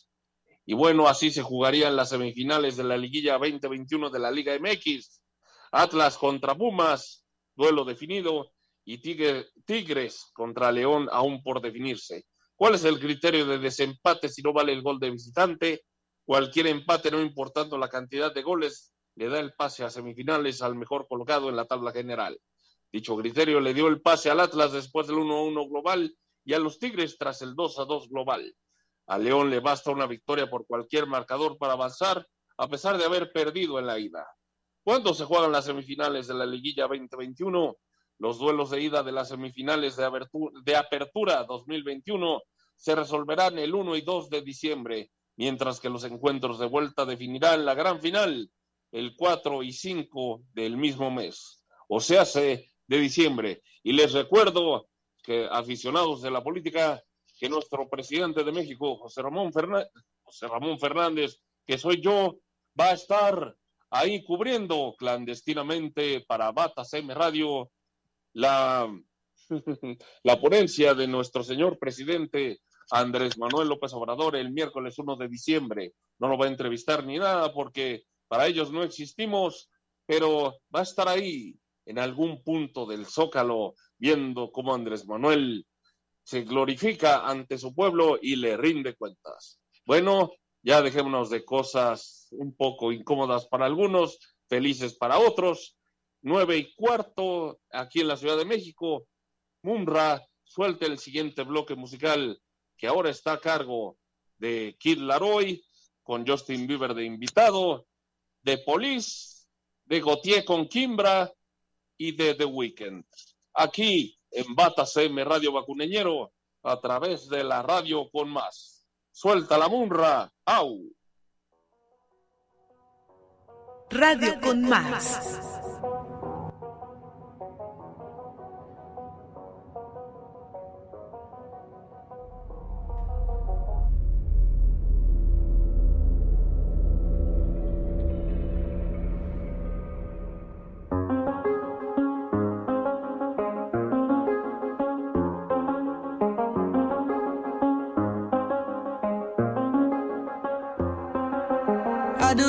Y bueno, así se jugarían las semifinales de la liguilla 2021 de la Liga MX. Atlas contra Pumas, duelo definido, y Tigres contra León aún por definirse. ¿Cuál es el criterio de desempate si no vale el gol de visitante? Cualquier empate, no importando la cantidad de goles, le da el pase a semifinales al mejor colocado en la tabla general. Dicho criterio le dio el pase al Atlas después del 1-1 global y a los Tigres tras el 2-2 global. A León le basta una victoria por cualquier marcador para avanzar, a pesar de haber perdido en la ida. ¿Cuándo se juegan las semifinales de la Liguilla 2021? Los duelos de ida de las semifinales de apertura, de apertura 2021 se resolverán el 1 y 2 de diciembre, mientras que los encuentros de vuelta definirán la gran final el 4 y 5 del mismo mes, o sea, de diciembre. Y les recuerdo que aficionados de la política que nuestro presidente de México, José Ramón, Fernández, que soy yo, va a estar ahí cubriendo clandestinamente para Batas M Radio la, la ponencia de nuestro señor presidente Andrés Manuel López Obrador el miércoles 1 de diciembre. No lo va a entrevistar ni nada porque para ellos no existimos, pero va a estar ahí en algún punto del zócalo viendo cómo Andrés Manuel se glorifica ante su pueblo y le rinde cuentas. Bueno, ya dejémonos de cosas un poco incómodas para algunos, felices para otros. Nueve y cuarto, aquí en la Ciudad de México, Mumra suelta el siguiente bloque musical que ahora está a cargo de Kid Laroy, con Justin Bieber de invitado, de Police, de Gautier con Kimbra y de The Weeknd. Aquí en Bata CM Radio Bacuneñero a través de la radio con más. Suelta la munra, au. Radio con más.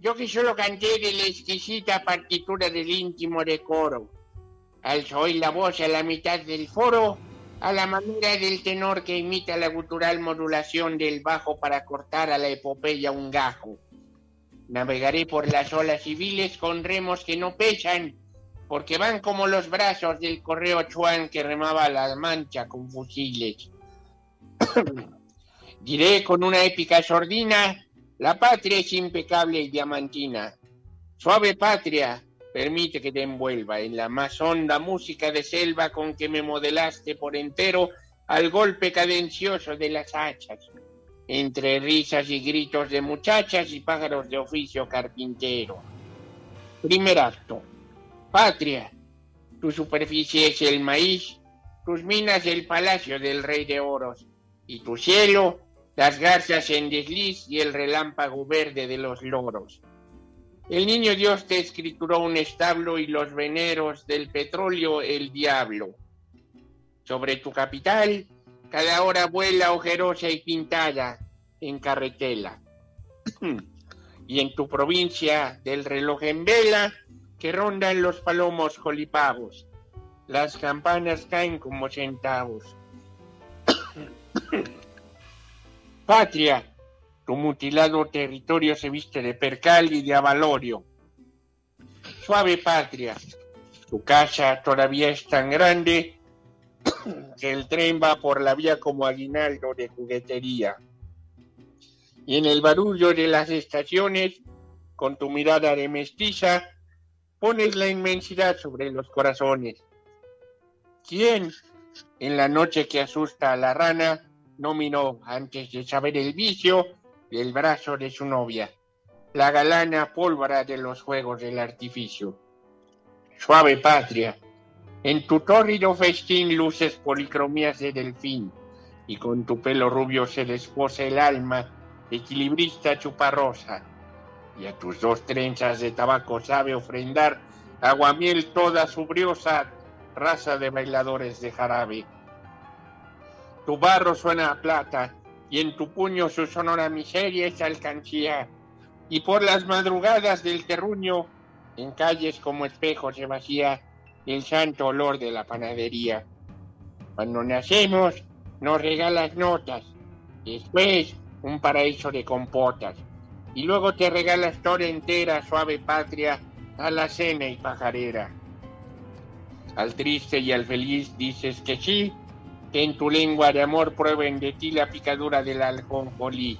Yo que solo canté de la exquisita partitura del íntimo decoro. Alzo hoy la voz a la mitad del foro, a la manera del tenor que imita la gutural modulación del bajo para cortar a la epopeya un gajo. Navegaré por las olas civiles con remos que no pesan, porque van como los brazos del correo Chuan que remaba a la mancha con fusiles. Diré con una épica sordina, la patria es impecable y diamantina. Suave patria, permite que te envuelva en la más honda música de selva con que me modelaste por entero al golpe cadencioso de las hachas, entre risas y gritos de muchachas y pájaros de oficio carpintero. Primer acto. Patria, tu superficie es el maíz, tus minas el palacio del rey de oros, y tu cielo las garzas en desliz y el relámpago verde de los loros. El niño Dios te escrituró un establo y los veneros del petróleo el diablo. Sobre tu capital, cada hora vuela ojerosa y pintada en carretela. y en tu provincia del reloj en vela, que rondan los palomos jolipavos. Las campanas caen como centavos. Patria, tu mutilado territorio se viste de percal y de avalorio. Suave patria, tu casa todavía es tan grande que el tren va por la vía como aguinaldo de juguetería. Y en el barullo de las estaciones, con tu mirada de mestiza, pones la inmensidad sobre los corazones. ¿Quién, en la noche que asusta a la rana, no miró antes de saber el vicio del brazo de su novia, la galana pólvora de los juegos del artificio? Suave patria, en tu tórrido festín luces policromías de delfín, y con tu pelo rubio se desposa el alma, equilibrista chuparrosa, y a tus dos trenzas de tabaco sabe ofrendar aguamiel toda su briosa raza de bailadores de jarabe. Tu barro suena a plata, y en tu puño su sonora miseria es alcancía, y por las madrugadas del terruño, en calles como espejos se vacía el santo olor de la panadería. Cuando nacemos, nos regalas notas, después un paraíso de compotas, y luego te regalas toda entera, suave patria, a la cena y pajarera. Al triste y al feliz dices que sí, que en tu lengua de amor prueben de ti la picadura del aljonjolí.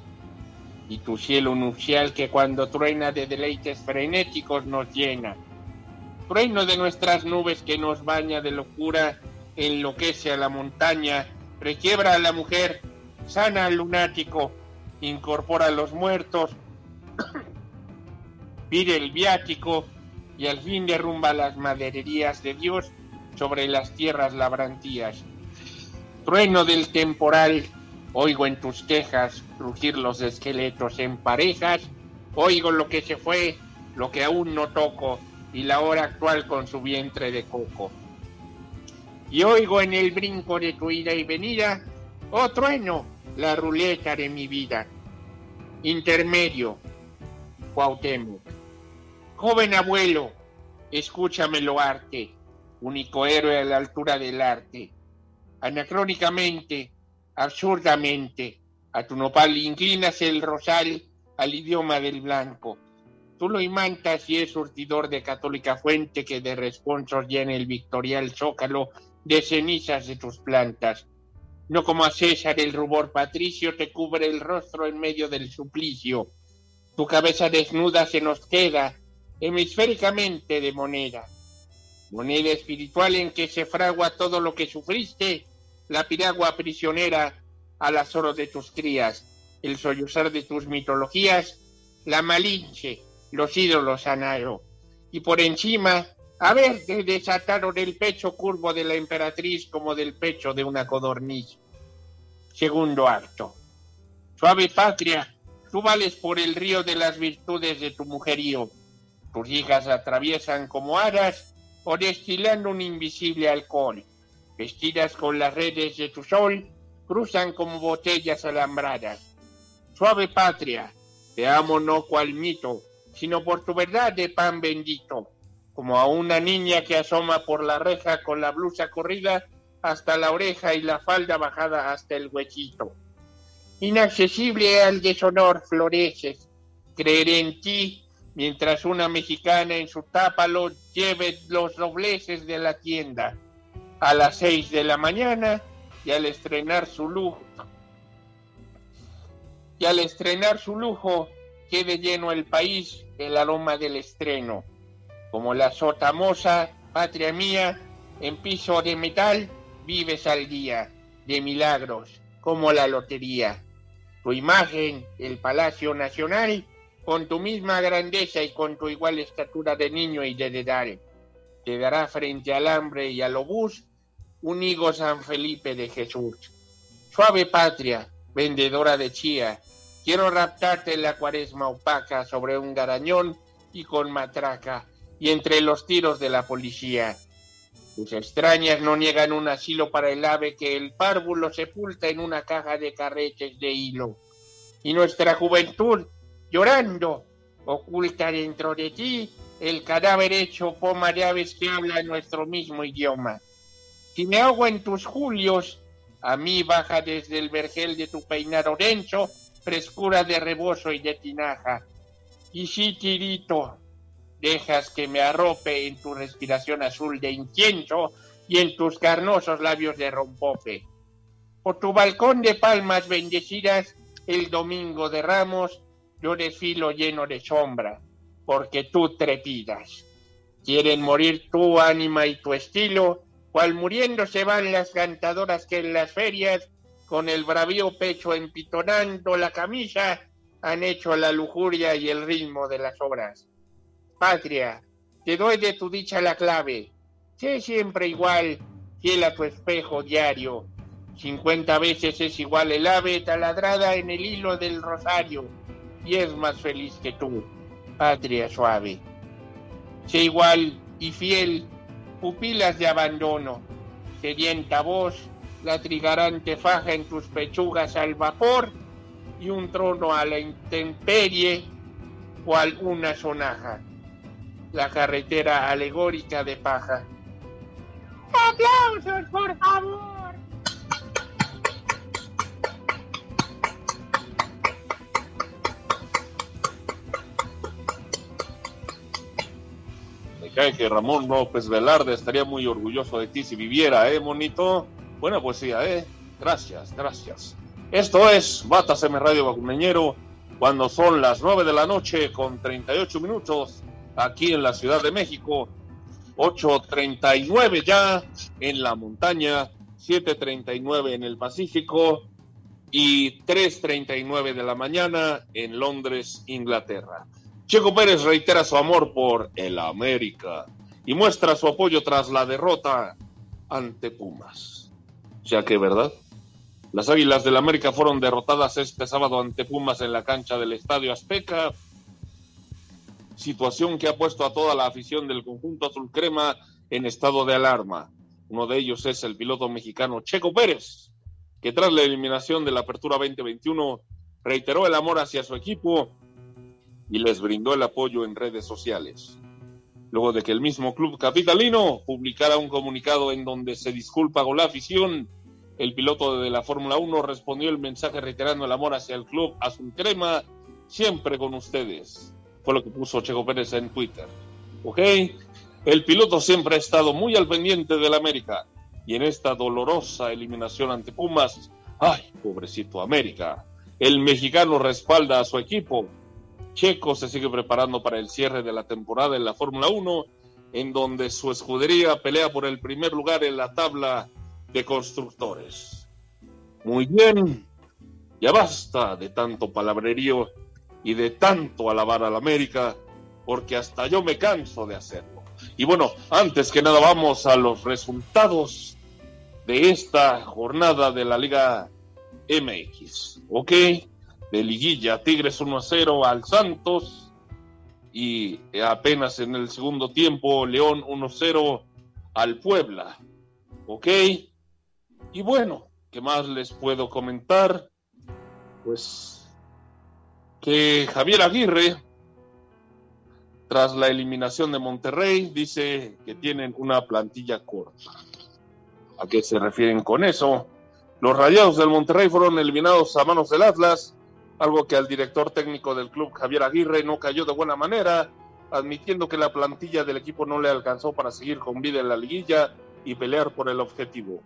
Y tu cielo nupcial que cuando truena de deleites frenéticos nos llena. Trueno de nuestras nubes que nos baña de locura, enloquece a la montaña, requiebra a la mujer, sana al lunático, incorpora a los muertos, pide el viático y al fin derrumba las madererías de Dios sobre las tierras labrantías. Trueno del temporal, oigo en tus tejas rugir los esqueletos en parejas, oigo lo que se fue, lo que aún no toco, y la hora actual con su vientre de coco. Y oigo en el brinco de tu ida y venida, oh trueno, la ruleta de mi vida. Intermedio, Cuauhtémoc. Joven abuelo, escúchamelo arte, único héroe a la altura del arte. Anacrónicamente, absurdamente, a tu nopal inclinas el rosal al idioma del blanco. Tú lo imantas y es surtidor de católica fuente que de responsos llena el victorial zócalo de cenizas de tus plantas. No como a César el rubor patricio te cubre el rostro en medio del suplicio. Tu cabeza desnuda se nos queda hemisféricamente de moneda. Moneda espiritual en que se fragua todo lo que sufriste, la piragua prisionera al azoro de tus crías, el sollozar de tus mitologías, la malinche, los ídolos anaro. y por encima, a ver, te desataron el pecho curvo de la emperatriz como del pecho de una codorniz. Segundo acto. Suave patria, tú vales por el río de las virtudes de tu mujerío. Tus hijas atraviesan como aras o destilando un invisible alcohol. Vestidas con las redes de tu sol, cruzan como botellas alambradas. Suave patria, te amo no cual mito, sino por tu verdad de pan bendito, como a una niña que asoma por la reja con la blusa corrida hasta la oreja y la falda bajada hasta el huesito. Inaccesible al deshonor floreces, creeré en ti mientras una mexicana en su tápalo lleve los dobleces de la tienda a las seis de la mañana y al estrenar su lujo y al estrenar su lujo quede lleno el país del aroma del estreno. Como la sotamosa, patria mía, en piso de metal vives al día, de milagros, como la lotería. Tu imagen, el Palacio Nacional, con tu misma grandeza y con tu igual estatura de niño y de dedal, te dará frente al hambre y al obús un higo San Felipe de Jesús. Suave patria, vendedora de chía, quiero raptarte en la cuaresma opaca sobre un garañón y con matraca y entre los tiros de la policía. Tus extrañas no niegan un asilo para el ave que el párvulo sepulta en una caja de carretes de hilo. Y nuestra juventud, llorando, oculta dentro de ti el cadáver hecho poma de aves que hablan nuestro mismo idioma. Si me ahogo en tus julios, a mí baja desde el vergel de tu peinado denso, frescura de rebozo y de tinaja. Y si tirito, dejas que me arrope en tu respiración azul de incienso y en tus carnosos labios de rompope. Por tu balcón de palmas bendecidas, el domingo de ramos, yo desfilo lleno de sombra, porque tú trepidas. Quieren morir tu ánima y tu estilo, cual muriendo se van las cantadoras que en las ferias, con el bravío pecho empitonando la camisa, han hecho la lujuria y el ritmo de las obras. Patria, te doy de tu dicha la clave. Sé siempre igual, fiel a tu espejo diario. Cincuenta veces es igual el ave taladrada en el hilo del rosario, y es más feliz que tú, patria suave. Sé igual y fiel pupilas de abandono, sedienta voz, la trigarante faja en tus pechugas al vapor y un trono a la intemperie o alguna sonaja, la carretera alegórica de paja. ¡Aplausos, por favor! Que Ramón López Velarde estaría muy orgulloso de ti si viviera, ¿eh, monito? Buena poesía, ¿eh? Gracias, gracias. Esto es Batas M Radio Bacumeñero, cuando son las 9 de la noche con 38 minutos aquí en la Ciudad de México, 8.39 ya en la montaña, 7.39 en el Pacífico y 3.39 de la mañana en Londres, Inglaterra. Checo Pérez reitera su amor por el América y muestra su apoyo tras la derrota ante Pumas. Ya que, ¿verdad? Las Águilas del América fueron derrotadas este sábado ante Pumas en la cancha del Estadio Azteca. Situación que ha puesto a toda la afición del conjunto azul crema en estado de alarma. Uno de ellos es el piloto mexicano Checo Pérez, que tras la eliminación de la Apertura 2021 reiteró el amor hacia su equipo y les brindó el apoyo en redes sociales. Luego de que el mismo club capitalino publicara un comunicado en donde se disculpa con la afición, el piloto de la Fórmula 1 respondió el mensaje reiterando el amor hacia el club azul crema, siempre con ustedes. Fue lo que puso Checo Pérez en Twitter. ¿Ok? El piloto siempre ha estado muy al pendiente del América y en esta dolorosa eliminación ante Pumas, ¡ay, pobrecito América! El mexicano respalda a su equipo. Checo se sigue preparando para el cierre de la temporada en la Fórmula 1, en donde su escudería pelea por el primer lugar en la tabla de constructores. Muy bien, ya basta de tanto palabrerío y de tanto alabar a la América, porque hasta yo me canso de hacerlo. Y bueno, antes que nada vamos a los resultados de esta jornada de la Liga MX, ¿ok? De liguilla, Tigres 1 a 0 al Santos y apenas en el segundo tiempo León 1 a 0 al Puebla, ¿ok? Y bueno, ¿qué más les puedo comentar? Pues que Javier Aguirre, tras la eliminación de Monterrey, dice que tienen una plantilla corta. ¿A qué se refieren con eso? Los Rayados del Monterrey fueron eliminados a manos del Atlas, algo que al director técnico del club, Javier Aguirre, no cayó de buena manera, admitiendo que la plantilla del equipo no le alcanzó para seguir con vida en la liguilla y pelear por el objetivo.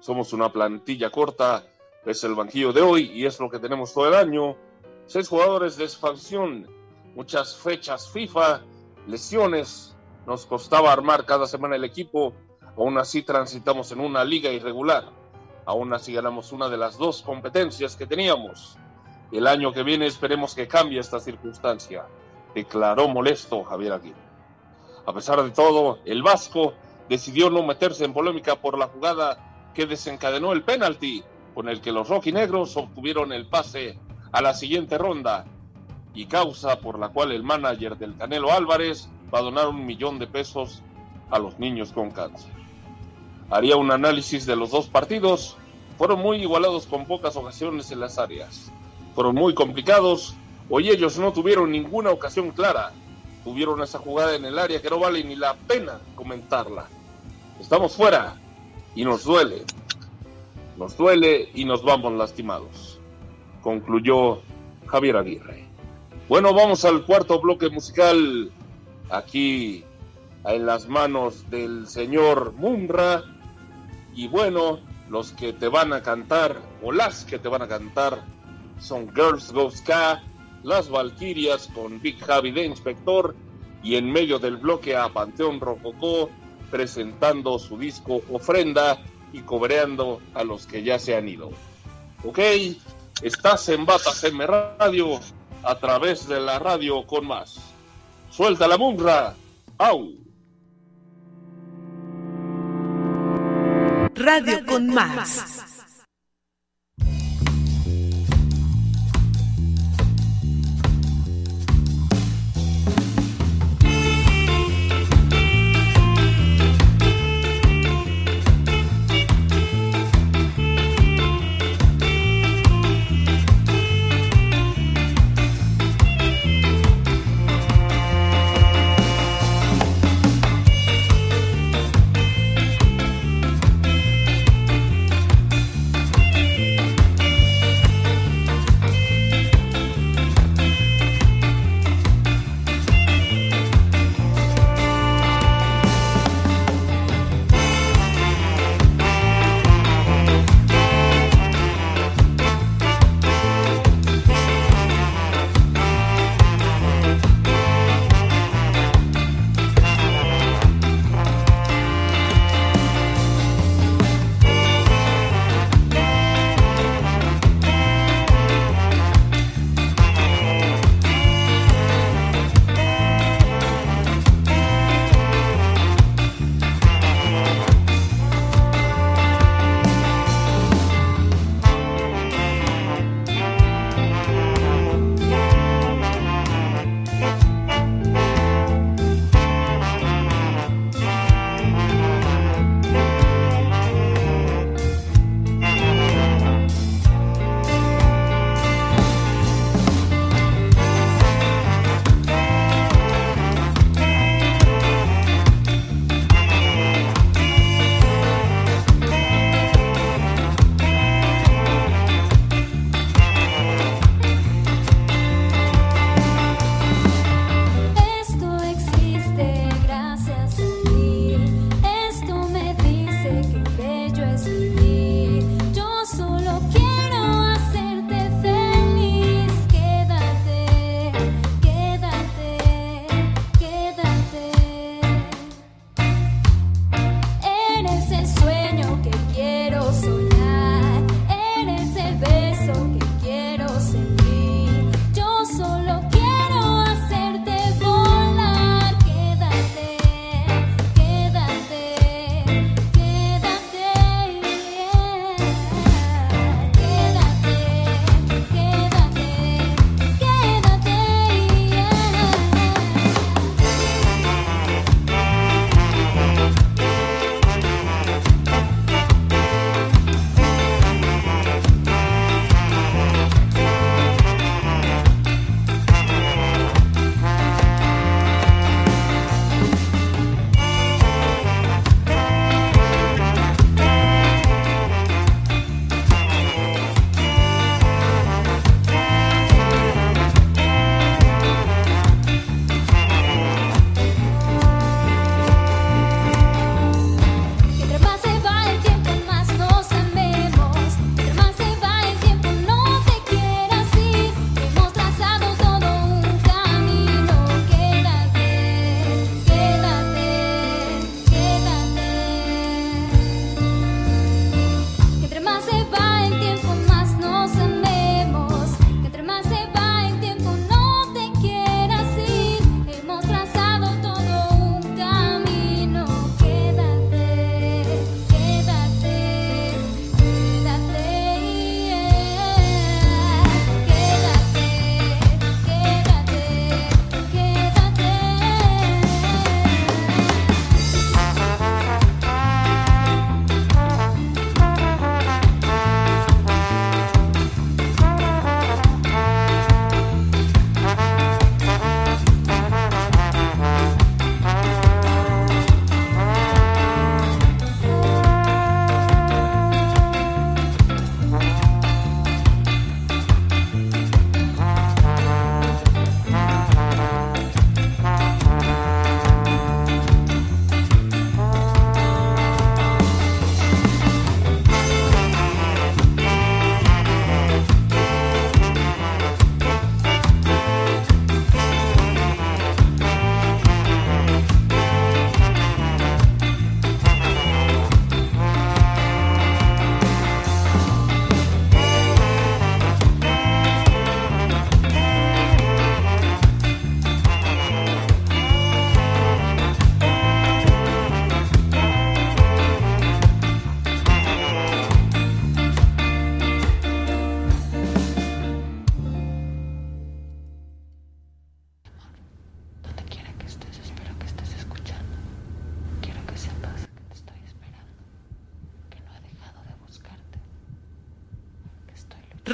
Somos una plantilla corta, es el banquillo de hoy y es lo que tenemos todo el año. Seis jugadores de expansión, muchas fechas FIFA, lesiones, nos costaba armar cada semana el equipo, aún así transitamos en una liga irregular, aún así ganamos una de las dos competencias que teníamos. El año que viene esperemos que cambie esta circunstancia, declaró molesto Javier Aguirre. A pesar de todo, el Vasco decidió no meterse en polémica por la jugada que desencadenó el penalti con el que los rojinegros obtuvieron el pase a la siguiente ronda y causa por la cual el manager del Canelo Álvarez va a donar un millón de pesos a los niños con cáncer. Haría un análisis de los dos partidos. Fueron muy igualados con pocas ocasiones en las áreas. Fueron muy complicados. Hoy ellos no tuvieron ninguna ocasión clara. Tuvieron esa jugada en el área que no vale ni la pena comentarla. Estamos fuera y nos duele. Nos duele y nos vamos lastimados. Concluyó Javier Aguirre. Bueno, vamos al cuarto bloque musical. Aquí en las manos del señor Munra. Y bueno, los que te van a cantar, o las que te van a cantar, son Girls Go Ska, Las Valquirias con Big Javi de Inspector, y en medio del bloque a Panteón Rococó, presentando su disco Ofrenda y cobreando a los que ya se han ido. Ok, estás en Batas M Radio a través de la radio con más. Suelta la munra. ¡Au! Radio con más. Thank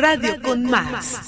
Radio con Más.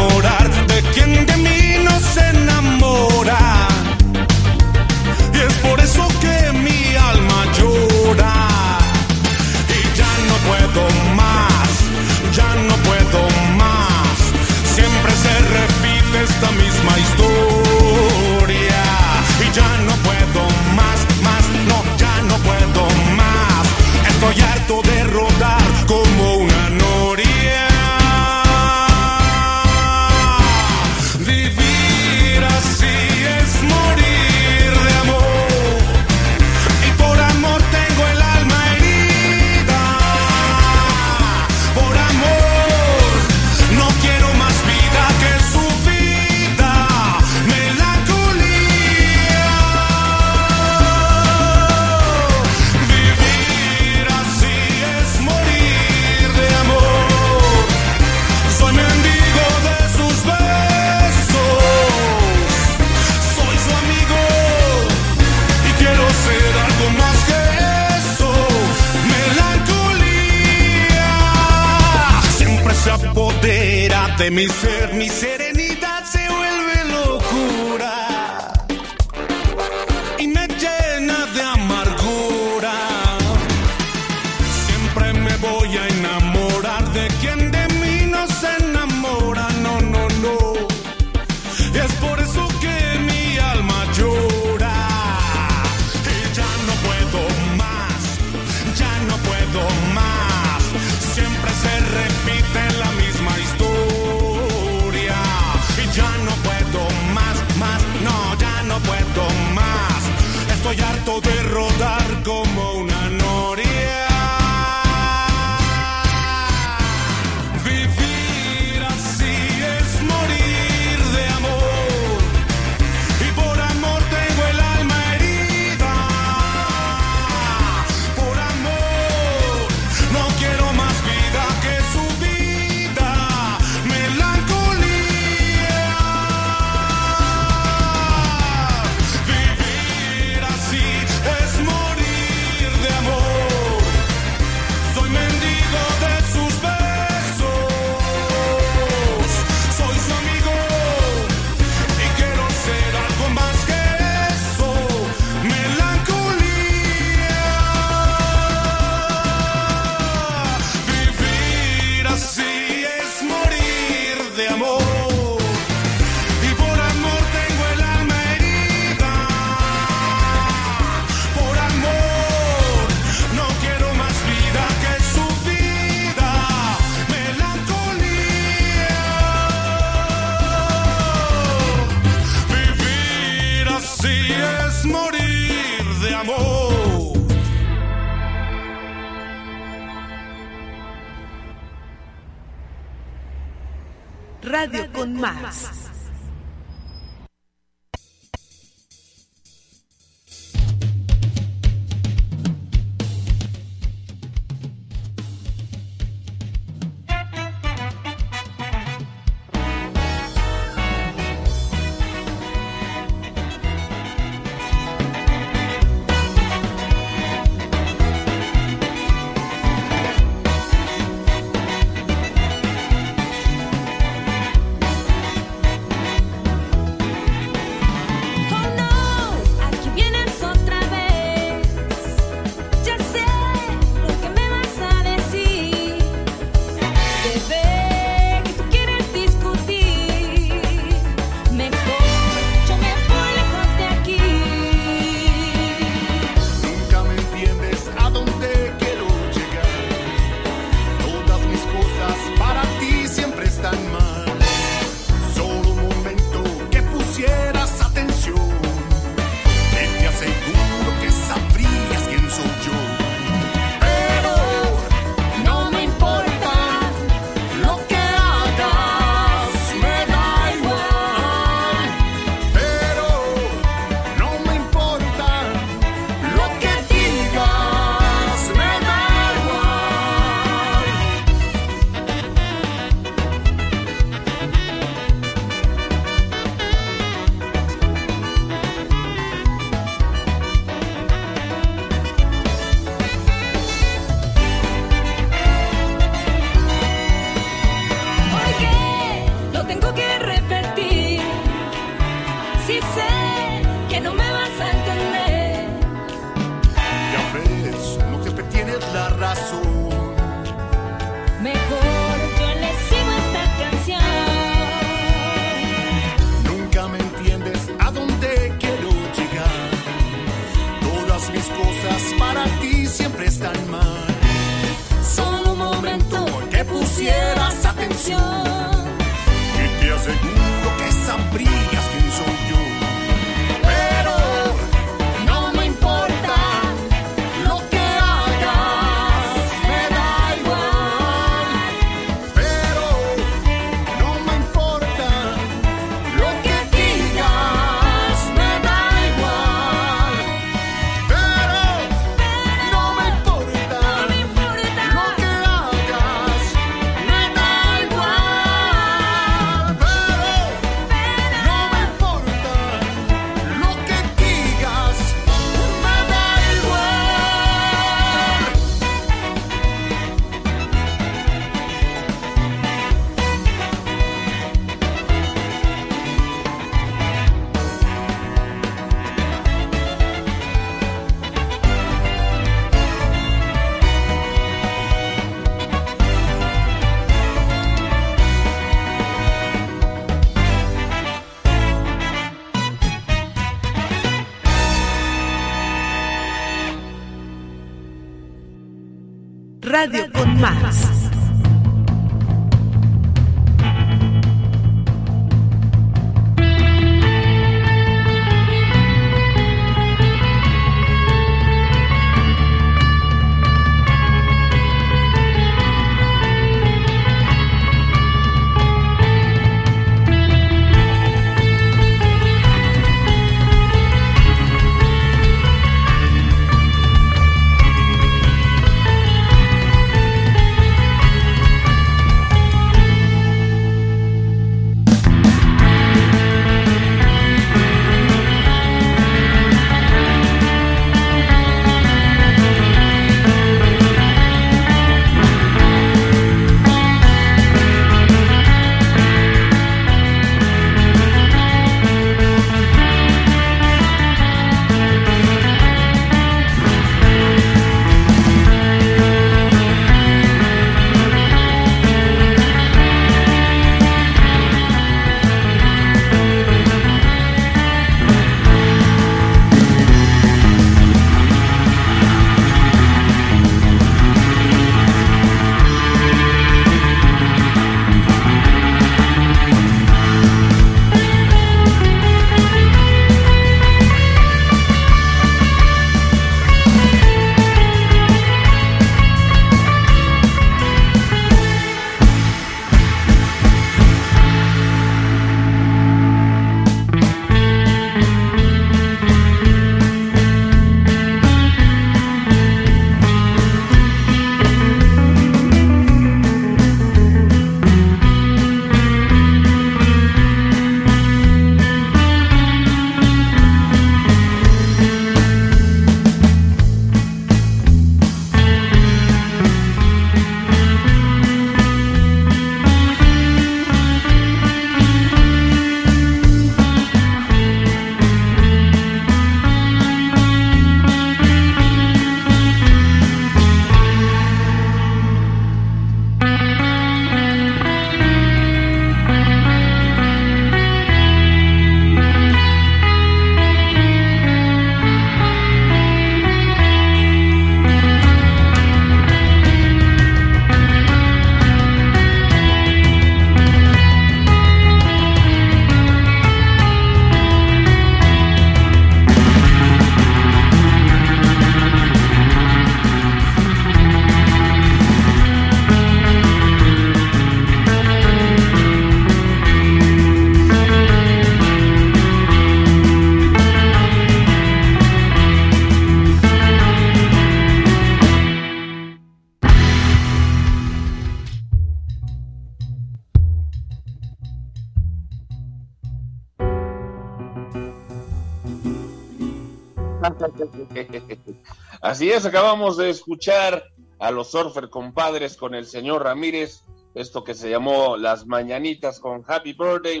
Así es, acabamos de escuchar a los surfer compadres con el señor Ramírez, esto que se llamó Las Mañanitas con Happy Birthday,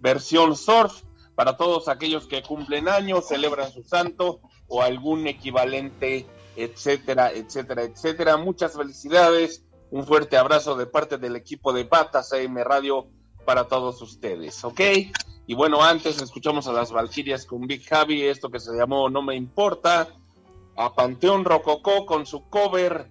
versión, surf, para todos aquellos que cumplen años, celebran su santo o algún equivalente, etcétera, etcétera, etcétera. Muchas felicidades, un fuerte abrazo de parte del equipo de Patas AM Radio para todos ustedes, ¿ok? Y bueno, antes escuchamos a las Valquirias con Big Javi, esto que se llamó No Me Importa, a Panteón Rococó con su cover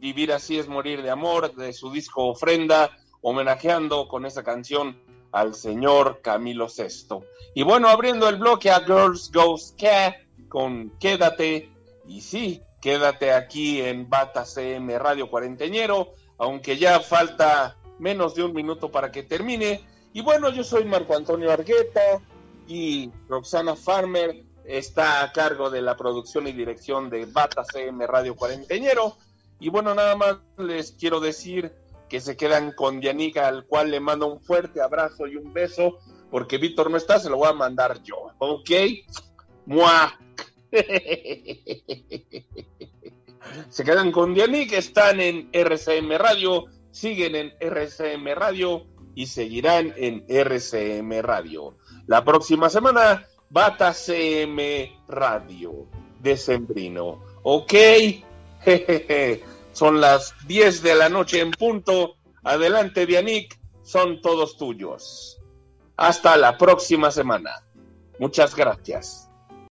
Vivir así es morir de amor, de su disco Ofrenda, homenajeando con esa canción al señor Camilo VI. Y bueno, abriendo el bloque a Girls Goes Cat con Quédate, y sí, quédate aquí en Bata CM Radio Cuarenteñero, aunque ya falta menos de un minuto para que termine. Y bueno, yo soy Marco Antonio Argueta y Roxana Farmer está a cargo de la producción y dirección de Bata CM Radio Cuarenteñero. Y bueno, nada más les quiero decir que se quedan con Dianica, al cual le mando un fuerte abrazo y un beso, porque Víctor no está, se lo voy a mandar yo. ¿Ok? ¡Mua! se quedan con Dianica, están en RCM Radio, siguen en RCM Radio y seguirán en RCM Radio. La próxima semana, Bata CM Radio, Decembrino. ¿Ok? Son las 10 de la noche en punto. Adelante, Dianic, son todos tuyos. Hasta la próxima semana. Muchas gracias.